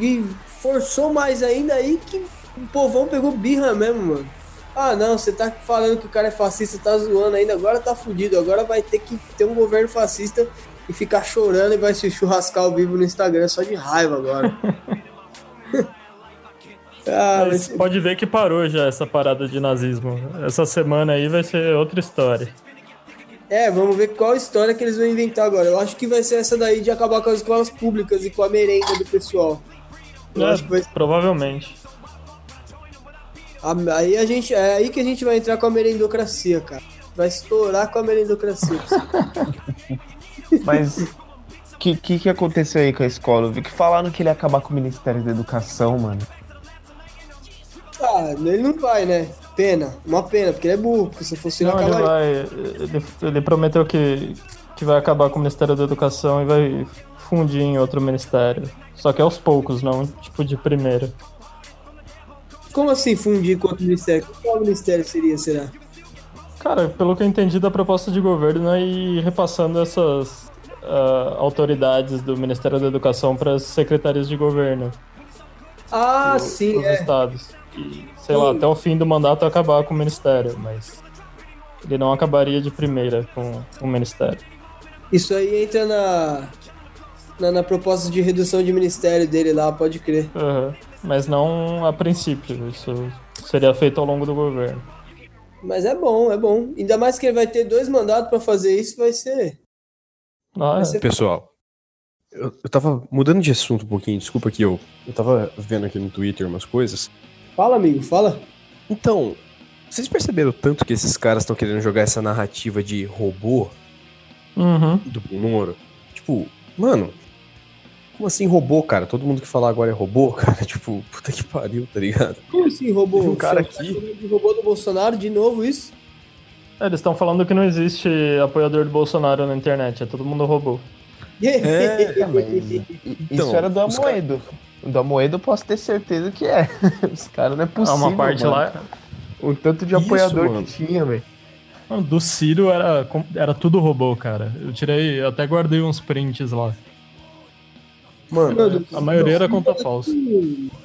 e forçou mais ainda aí que o povão pegou birra mesmo, mano. Ah, não, você tá falando que o cara é fascista, tá zoando ainda, agora tá fudido, agora vai ter que ter um governo fascista e ficar chorando e vai se churrascar ao vivo no Instagram só de raiva agora. (laughs) ah, Mas pode ver que parou já essa parada de nazismo. Essa semana aí vai ser outra história. é, vamos ver qual história que eles vão inventar agora. Eu acho que vai ser essa daí de acabar com as escolas públicas e com a merenda do pessoal. Eu É, acho que vai Provavelmente. Aí a gente, é aí que a gente vai entrar com a merendocracia, cara. Vai estourar com a merendocracia. (laughs) Mas o que, que que aconteceu aí com a escola? Eu vi que falaram que ele ia acabar com o Ministério da Educação, mano. ah, ele não vai, né? Pena, uma pena, porque ele é burro. Porque se fosse ele Não, ele acabaria. vai. Ele, ele prometeu que, que vai acabar com o Ministério da Educação e vai fundir em outro ministério. Só que aos poucos, não tipo de primeira. Como assim fundir com outro ministério? Qual ministério seria, será? Cara, pelo que eu entendi da proposta de governo é ir repassando essas uh, autoridades do Ministério da Educação para as secretarias de governo. Ah, do, sim, dos é. estados. E, sei sim. lá, até o fim do mandato acabar com o ministério, mas ele não acabaria de primeira com o ministério. Isso aí entra na, na, na proposta de redução de ministério dele lá, pode crer. Uhum. Mas não a princípio, isso seria feito ao longo do governo. Mas é bom, é bom. Ainda mais que ele vai ter dois mandatos para fazer isso, vai ser. Ah, vai ser... Pessoal, eu, eu tava mudando de assunto um pouquinho, desculpa que eu, eu tava vendo aqui no Twitter umas coisas. Fala, amigo, fala. Então, vocês perceberam tanto que esses caras estão querendo jogar essa narrativa de robô uhum. do Moro? Tipo, mano, como assim robô, cara? Todo mundo que fala agora é robô, (laughs) cara. Tipo, puta que pariu, tá ligado? Como assim robô? um cara aqui. De robô do Bolsonaro de novo isso? É, eles estão falando que não existe apoiador do Bolsonaro na internet, é todo mundo robô. É, (laughs) então, isso era do Amoedo. Cara... Do Amoedo eu posso ter certeza que é. (laughs) Os caras não é possível. Ah, uma parte mano. lá. O tanto de apoiador isso, que tinha, velho. Do Ciro era, era tudo robô, cara. Eu tirei, eu até guardei uns prints lá. Mano, a maioria era conta falsa.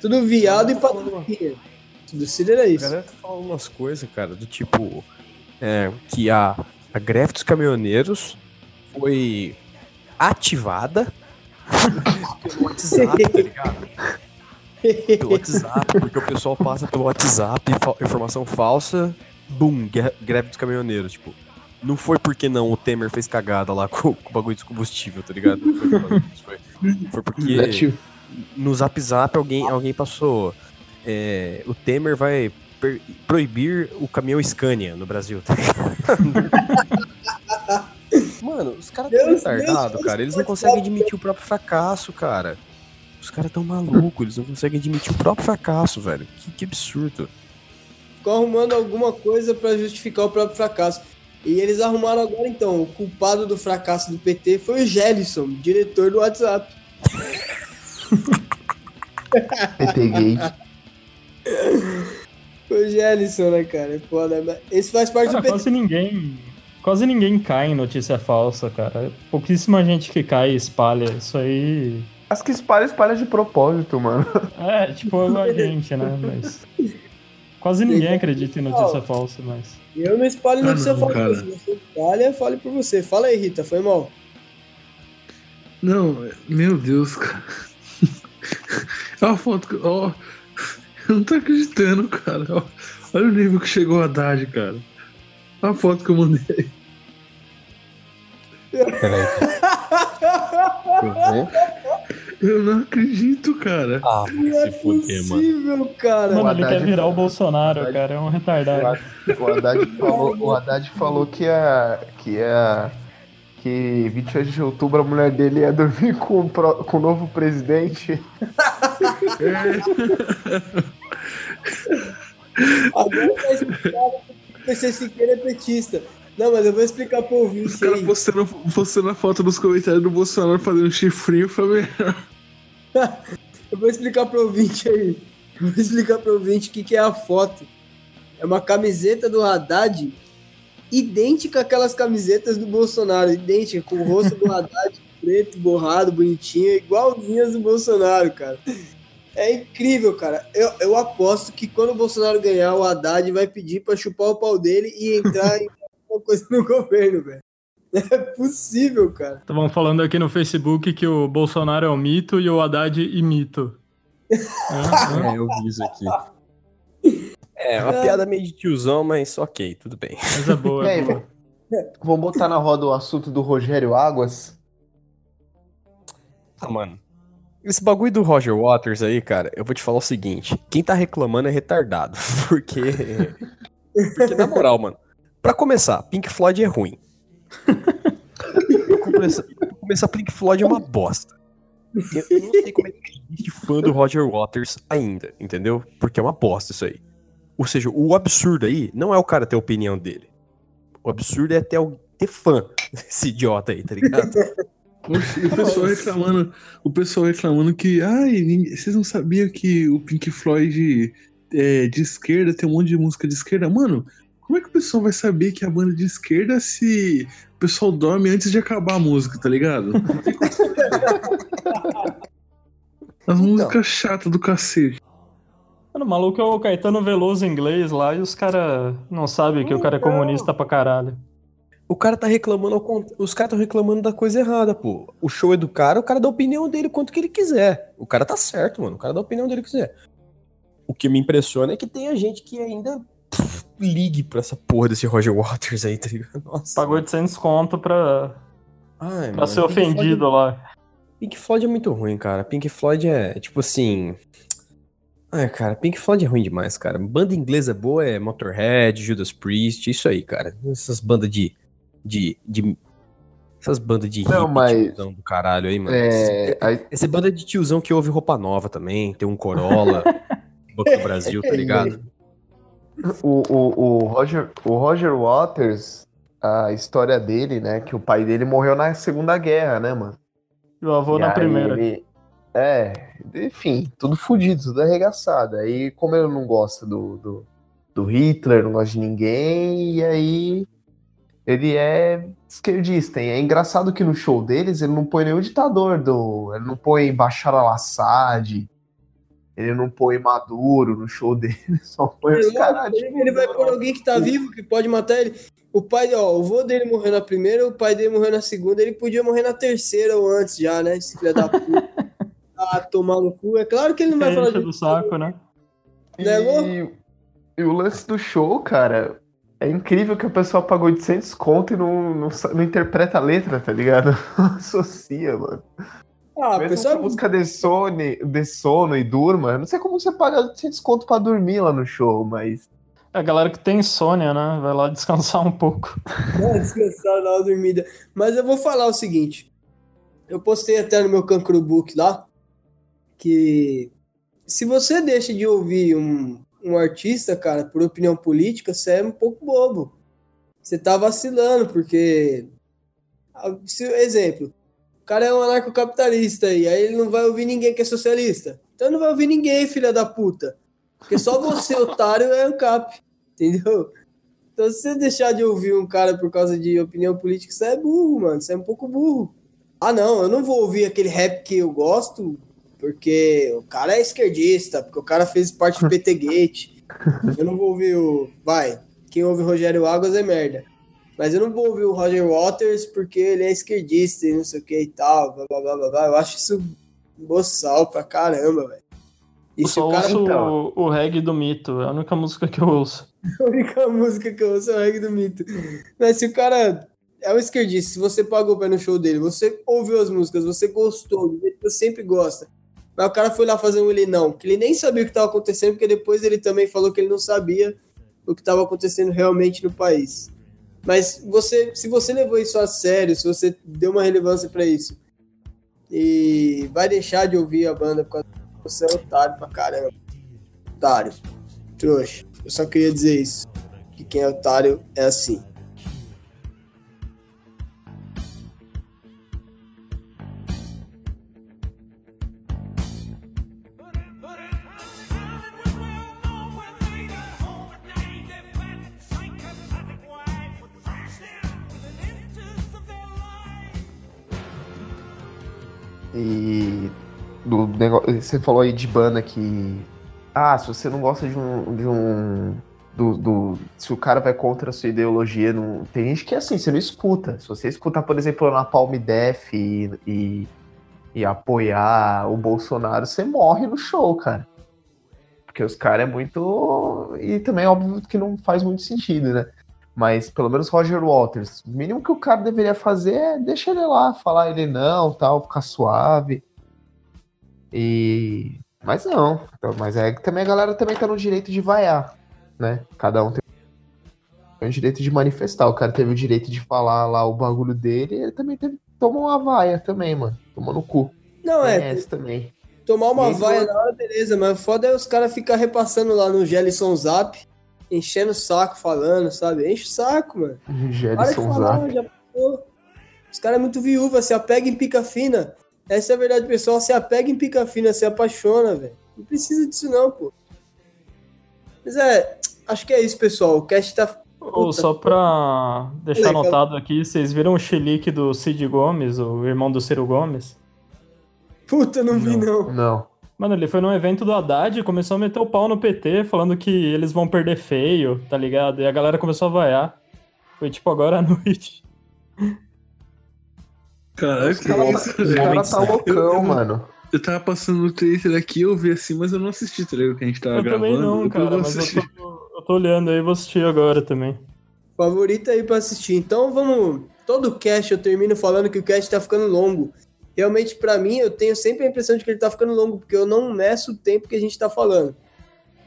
Tudo viado e patrulha. Tudo Ciro era isso. A galera tá falando umas coisas, cara, do tipo. É, que a, a greve dos caminhoneiros foi ativada pelo WhatsApp, tá ligado? Pelo WhatsApp, porque o pessoal passa pelo WhatsApp, informação falsa, bum, greve dos caminhoneiros, tipo. Não foi porque não o Temer fez cagada lá com, (laughs) com o bagulho de combustível, tá ligado? Foi, foi, foi porque no Zap Zap alguém, alguém passou. É, o Temer vai proibir o caminhão Scania no Brasil, tá (laughs) Mano, os caras tão retardados, cara. Eles não conseguem admitir o próprio fracasso, cara. Os caras tão malucos, eles não conseguem admitir o próprio fracasso, velho. Que, que absurdo. Ficou arrumando alguma coisa para justificar o próprio fracasso. E eles arrumaram agora então. O culpado do fracasso do PT foi o Gelson, diretor do WhatsApp. (laughs) PT Gate. Foi o Gelson, né, cara? Foda. Esse faz parte cara, do PT. Quase ninguém. Quase ninguém cai em notícia falsa, cara. Pouquíssima gente que cai e espalha. Isso aí. As que espalha, espalha de propósito, mano. É, tipo a gente, né? Mas. (laughs) Quase ninguém acredita em notícia falsa, mas. Eu não espalho ah, notícia falsa. Se você espalha, fale por você. Fala aí, Rita, foi mal. Não, meu Deus, cara. Olha a foto que. Ó, eu não tô acreditando, cara. Olha o nível que chegou a Haddad, cara. Olha a foto que eu mandei. Peraí. (laughs) Eu não acredito, cara. Ah, não é possível, mano. cara. Mano, ele quer virar o Bolsonaro, Haddad, cara. É um retardado. O Haddad falou, o Haddad falou que ia. Que ia. Que 28 de outubro a mulher dele ia dormir com, o, pro, com o novo presidente. (laughs) Agora tá explicado que o PC Siqueira é petista. Não, mas eu vou explicar pro ouvinte. Os caras postando, postando a foto nos comentários do Bolsonaro fazendo chifrinho foi melhor. (laughs) eu vou explicar pro ouvinte aí. Eu vou explicar pro ouvinte o que, que é a foto. É uma camiseta do Haddad idêntica àquelas camisetas do Bolsonaro, idêntica, com o rosto do Haddad (laughs) preto, borrado, bonitinho, igualzinhas do Bolsonaro, cara. É incrível, cara. Eu, eu aposto que quando o Bolsonaro ganhar, o Haddad vai pedir para chupar o pau dele e entrar (laughs) em alguma coisa no (laughs) governo, velho. É possível, cara. Estavam falando aqui no Facebook que o Bolsonaro é o mito e o Haddad imito. é, (laughs) é, eu vi isso aqui. É, uma é. piada meio de tiozão, mas ok, tudo bem. Mas é boa, é boa. Vamos botar na roda o assunto do Rogério Águas? Ah, mano. Esse bagulho do Roger Waters aí, cara, eu vou te falar o seguinte: quem tá reclamando é retardado. (laughs) Porque. Porque, na moral, mano. Pra começar, Pink Floyd é ruim. pra começar, pra começar, Pink Floyd é uma bosta. Eu, não sei como é que existe fã do Roger Waters ainda, entendeu? Porque é uma bosta isso aí. Ou seja, o absurdo aí não é o cara ter a opinião dele. O absurdo é ter, ter fã. Esse idiota aí, tá ligado? (laughs) E o pessoal reclamando, o pessoal reclamando que, ai, vocês não sabiam que o Pink Floyd é, de esquerda tem um monte de música de esquerda? Mano, como é que o pessoal vai saber que é a banda de esquerda se o pessoal dorme antes de acabar a música, tá ligado? As então. músicas chatas do cacete. Mano, o maluco é o Caetano Veloso em inglês lá e os caras não sabem que o cara é comunista pra caralho. O cara tá reclamando, os caras estão reclamando da coisa errada, pô. O show é do cara, o cara dá a opinião dele quanto que ele quiser. O cara tá certo, mano. O cara dá a opinião dele que quiser. O que me impressiona é que tem a gente que ainda pff, ligue pra essa porra desse Roger Waters aí, tá ligado? Nossa. Pagou 800 conto pra, Ai, pra mano, ser ofendido Floyd... lá. Pink Floyd é muito ruim, cara. Pink Floyd é, tipo assim. Ai, cara, Pink Floyd é ruim demais, cara. Banda inglesa boa é Motorhead, Judas Priest, isso aí, cara. Essas bandas de de, de essas bandas de não, mas... tiozão do caralho aí, mano. É... Aí... Essa banda de tiozão que ouve roupa nova também, tem um Corolla, (laughs) Banco do Brasil, tá (laughs) ligado? O, o, o, Roger, o Roger Waters, a história dele, né, que o pai dele morreu na Segunda Guerra, né, mano? E o avô e na primeira. Ele... É, enfim, tudo fudido, tudo arregaçado. Aí, como ele não gosta do, do, do Hitler, não gosta de ninguém, e aí ele é esquerdista. E é engraçado que no show deles ele não põe nenhum ditador do. Ele não põe Bashar al-Assad. Ele não põe Maduro no show dele, (laughs) só põe os caras. Ele, ele vai pôr alguém que tá vivo, que pode matar ele. O pai, ó, o vô dele morreu na primeira, o pai dele morreu na segunda, ele podia morrer na terceira ou antes já, né? Esse filho da puta. (laughs) ah, tomar no cu. É claro que ele não vai falar de... do saco, né? Né, e... e o lance do show, cara, é incrível que o pessoal pagou 800 conto e não, não, não interpreta a letra, tá ligado? Não (laughs) associa, mano. Ah, Mesmo pessoal... música de sono, de sono e durma, eu não sei como você paga 800 conto pra dormir lá no show, mas... É a galera que tem insônia, né? Vai lá (laughs) descansar um pouco. É, descansar, dar uma dormida. Mas eu vou falar o seguinte. Eu postei até no meu Cancro Book lá que se você deixa de ouvir um, um artista, cara, por opinião política, você é um pouco bobo. Você tá vacilando, porque. Se, exemplo, cara é um anarcocapitalista e aí ele não vai ouvir ninguém que é socialista. Então não vai ouvir ninguém, filha da puta. Porque só você, (laughs) otário, é o cap. Entendeu? Então, se você deixar de ouvir um cara por causa de opinião política, você é burro, mano. Você é um pouco burro. Ah, não, eu não vou ouvir aquele rap que eu gosto porque o cara é esquerdista, porque o cara fez parte do PT Gate. (laughs) Eu não vou ouvir o. Vai, quem ouve Rogério Águas é merda. Mas eu não vou ouvir o Roger Waters porque ele é esquerdista e não sei o que e tal. Blá, blá, blá, blá. Eu acho isso boçal pra caramba, velho. Eu só cara, ouço então, o, o reggae do mito, é a única música que eu ouço. (laughs) a única música que eu ouço é o reggae do mito. Mas se o cara é um esquerdista, se você pagou pra ir no show dele, você ouviu as músicas, você gostou, você sempre gosta, mas o cara foi lá fazer um ele não, que ele nem sabia o que estava acontecendo, porque depois ele também falou que ele não sabia o que estava acontecendo realmente no país. Mas você, se você levou isso a sério, se você deu uma relevância para isso, e vai deixar de ouvir a banda porque você é otário pra caramba. Otário. Trouxa. Eu só queria dizer isso. Que quem é otário é assim. Do negócio, você falou aí de banda que. Ah, se você não gosta de um. De um do, do, se o cara vai contra a sua ideologia, não, tem gente que é assim, você não escuta. Se você escutar, por exemplo, na Palm Def e, e, e apoiar o Bolsonaro, você morre no show, cara. Porque os caras é muito. E também é óbvio que não faz muito sentido, né? Mas pelo menos Roger Waters, o mínimo que o cara deveria fazer é deixar ele lá, falar ele não, tal, ficar suave. E mas não, então, mas é que também a galera também tá no direito de vaiar, né? Cada um tem o direito de manifestar. O cara teve o direito de falar lá o bagulho dele, ele também teve, tomou uma vaia também, mano. Tomou no cu. Não é. Essa também. Tomar uma vaia na hora, beleza, mas foda é os caras ficar repassando lá no Gelson Zap enchendo o saco falando, sabe? Enche o saco, mano. Gerson Zap. Já passou. Os caras é muito viúva, se apega em pica fina. Essa é a verdade, pessoal. Se apega em pica fina, se apaixona, velho. Não precisa disso, não, pô. Mas é, acho que é isso, pessoal. O cast tá. Ou só pra deixar anotado aqui, vocês viram o chilique do Cid Gomes, o irmão do Ciro Gomes? Puta, não vi, não. Não. Mano, ele foi num evento do Haddad e começou a meter o pau no PT, falando que eles vão perder feio, tá ligado? E a galera começou a vaiar. Foi tipo agora à (laughs) noite. Caraca, Os caras os cara tá loucão, mano. Eu tava passando no Twitter aqui, eu vi assim, mas eu não assisti, tá ligado? Que a gente tava eu gravando. também não, cara, vou mas eu tô, eu tô olhando aí, vou assistir agora também. Favorita aí pra assistir. Então vamos. Todo cast eu termino falando que o cast tá ficando longo. Realmente, pra mim, eu tenho sempre a impressão de que ele tá ficando longo, porque eu não meço o tempo que a gente tá falando.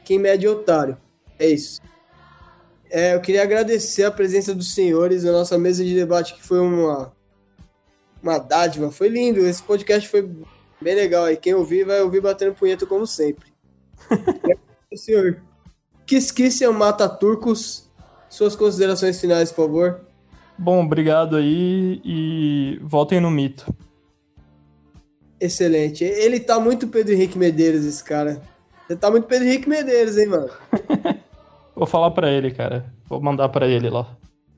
Quem mede é otário. É isso. É, eu queria agradecer a presença dos senhores na nossa mesa de debate, que foi uma, uma dádiva. Foi lindo. Esse podcast foi bem legal. aí. quem ouvir vai ouvir batendo punheta como sempre. (laughs) o senhor Kiss Kissian Mata Turcos. Suas considerações finais, por favor. Bom, obrigado aí e voltem no mito. Excelente. Ele tá muito Pedro Henrique Medeiros, esse cara. Você tá muito Pedro Henrique Medeiros, hein, mano? (laughs) Vou falar pra ele, cara. Vou mandar pra ele lá.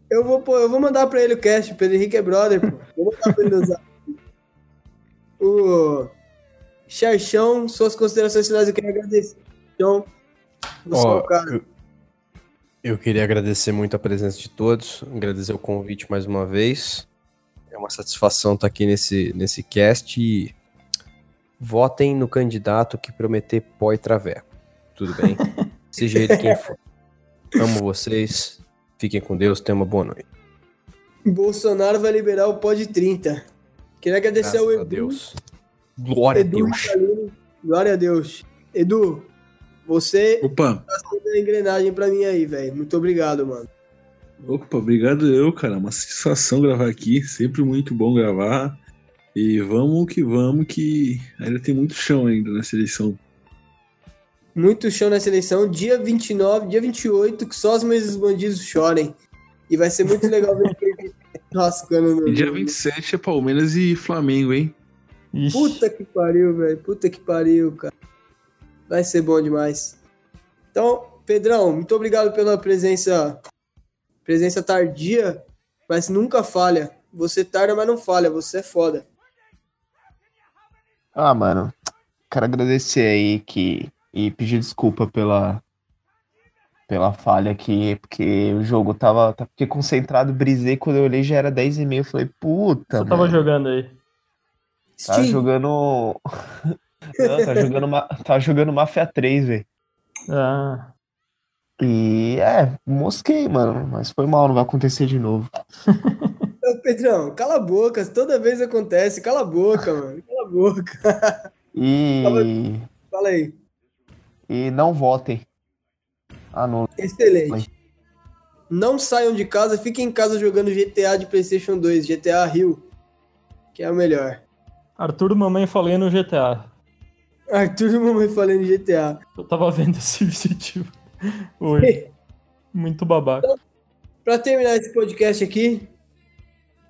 Eu vou, pô, eu vou mandar pra ele o cast. Pedro Henrique é brother, pô. Vou mandar pra ele zap. (laughs) O Xerxão, suas considerações finais, eu queria agradecer. Então, você é Ó, o cara. eu, eu queria agradecer muito a presença de todos, agradecer o convite mais uma vez. É uma satisfação estar aqui nesse, nesse cast e votem no candidato que prometer pó e traveco. Tudo bem? (laughs) Seja ele quem for. Amo vocês. Fiquem com Deus. Tenham uma boa noite. Bolsonaro vai liberar o Pod 30. Queria agradecer Graças ao a Edu. Deus. Glória a Edu Deus. Ritalino. Glória a Deus. Edu, você Opa, tá sendo a engrenagem pra mim aí, velho. Muito obrigado, mano. opa, obrigado eu, cara. Uma satisfação gravar aqui. Sempre muito bom gravar. E vamos que vamos, que ainda tem muito chão ainda nessa eleição. Muito chão nessa eleição. Dia 29, dia 28, que só os meus bandidos chorem. E vai ser muito legal ver ele (laughs) rascando no. E dia no- 27 é Palmeiras e Flamengo, hein? Ixi, Puta que pariu, velho. Puta que pariu, cara. Vai ser bom demais. Então, Pedrão, muito obrigado pela presença. Presença tardia, mas nunca falha. Você tarda, mas não falha. Você é foda. Ah, mano. Quero agradecer aí que. E pedir desculpa pela. Pela falha aqui, porque o jogo tava. tava fiquei concentrado, brisei. Quando eu olhei já era 10 e meio. Eu falei, puta. você tava mano. jogando aí. Tá Steam, jogando. (laughs) Não, tá jogando, ma... tá jogando Mafia 3, velho. Ah, E é, mosquei, mano. Mas foi mal, não vai acontecer de novo. (laughs) Pedrão, cala a boca. Toda vez acontece. Cala a boca, mano. Cala a boca. E. Fala aí. E não votem. Ah, não. Excelente. Não saiam de casa, fiquem em casa jogando GTA de PlayStation 2, GTA Rio, que é o melhor. Arthur Mamãe falei no GTA. Arthur e mamãe falando de GTA. Eu tava vendo esse (laughs) vídeo hoje. Muito babaca. Pra terminar esse podcast aqui,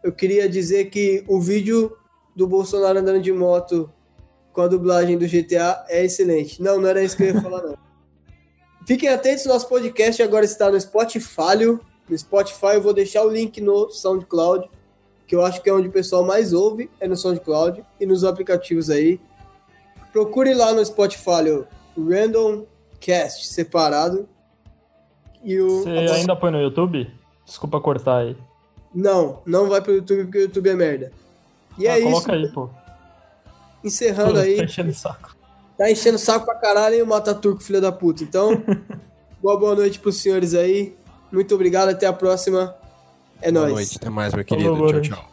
eu queria dizer que o vídeo do Bolsonaro andando de moto com a dublagem do GTA é excelente. Não, não era isso que eu ia falar, não. (laughs) Fiquem atentos, nosso podcast agora está no Spotify. No Spotify eu vou deixar o link no SoundCloud, que eu acho que é onde o pessoal mais ouve, é no SoundCloud e nos aplicativos aí. Procure lá no Spotify o Random Cast separado. E o Você ainda põe no YouTube? Desculpa cortar aí. Não, não vai pro YouTube porque o YouTube é merda. E ah, é isso. coloca aí, pô. Encerrando Pô, aí. Tá enchendo o saco. Tá enchendo o saco pra caralho, hein, o Mataturco, filho da puta. Então, (laughs) boa, boa noite pros senhores aí. Muito obrigado, até a próxima. É Boa nóis. noite. Até mais, meu querido. boa Tchau, tchau.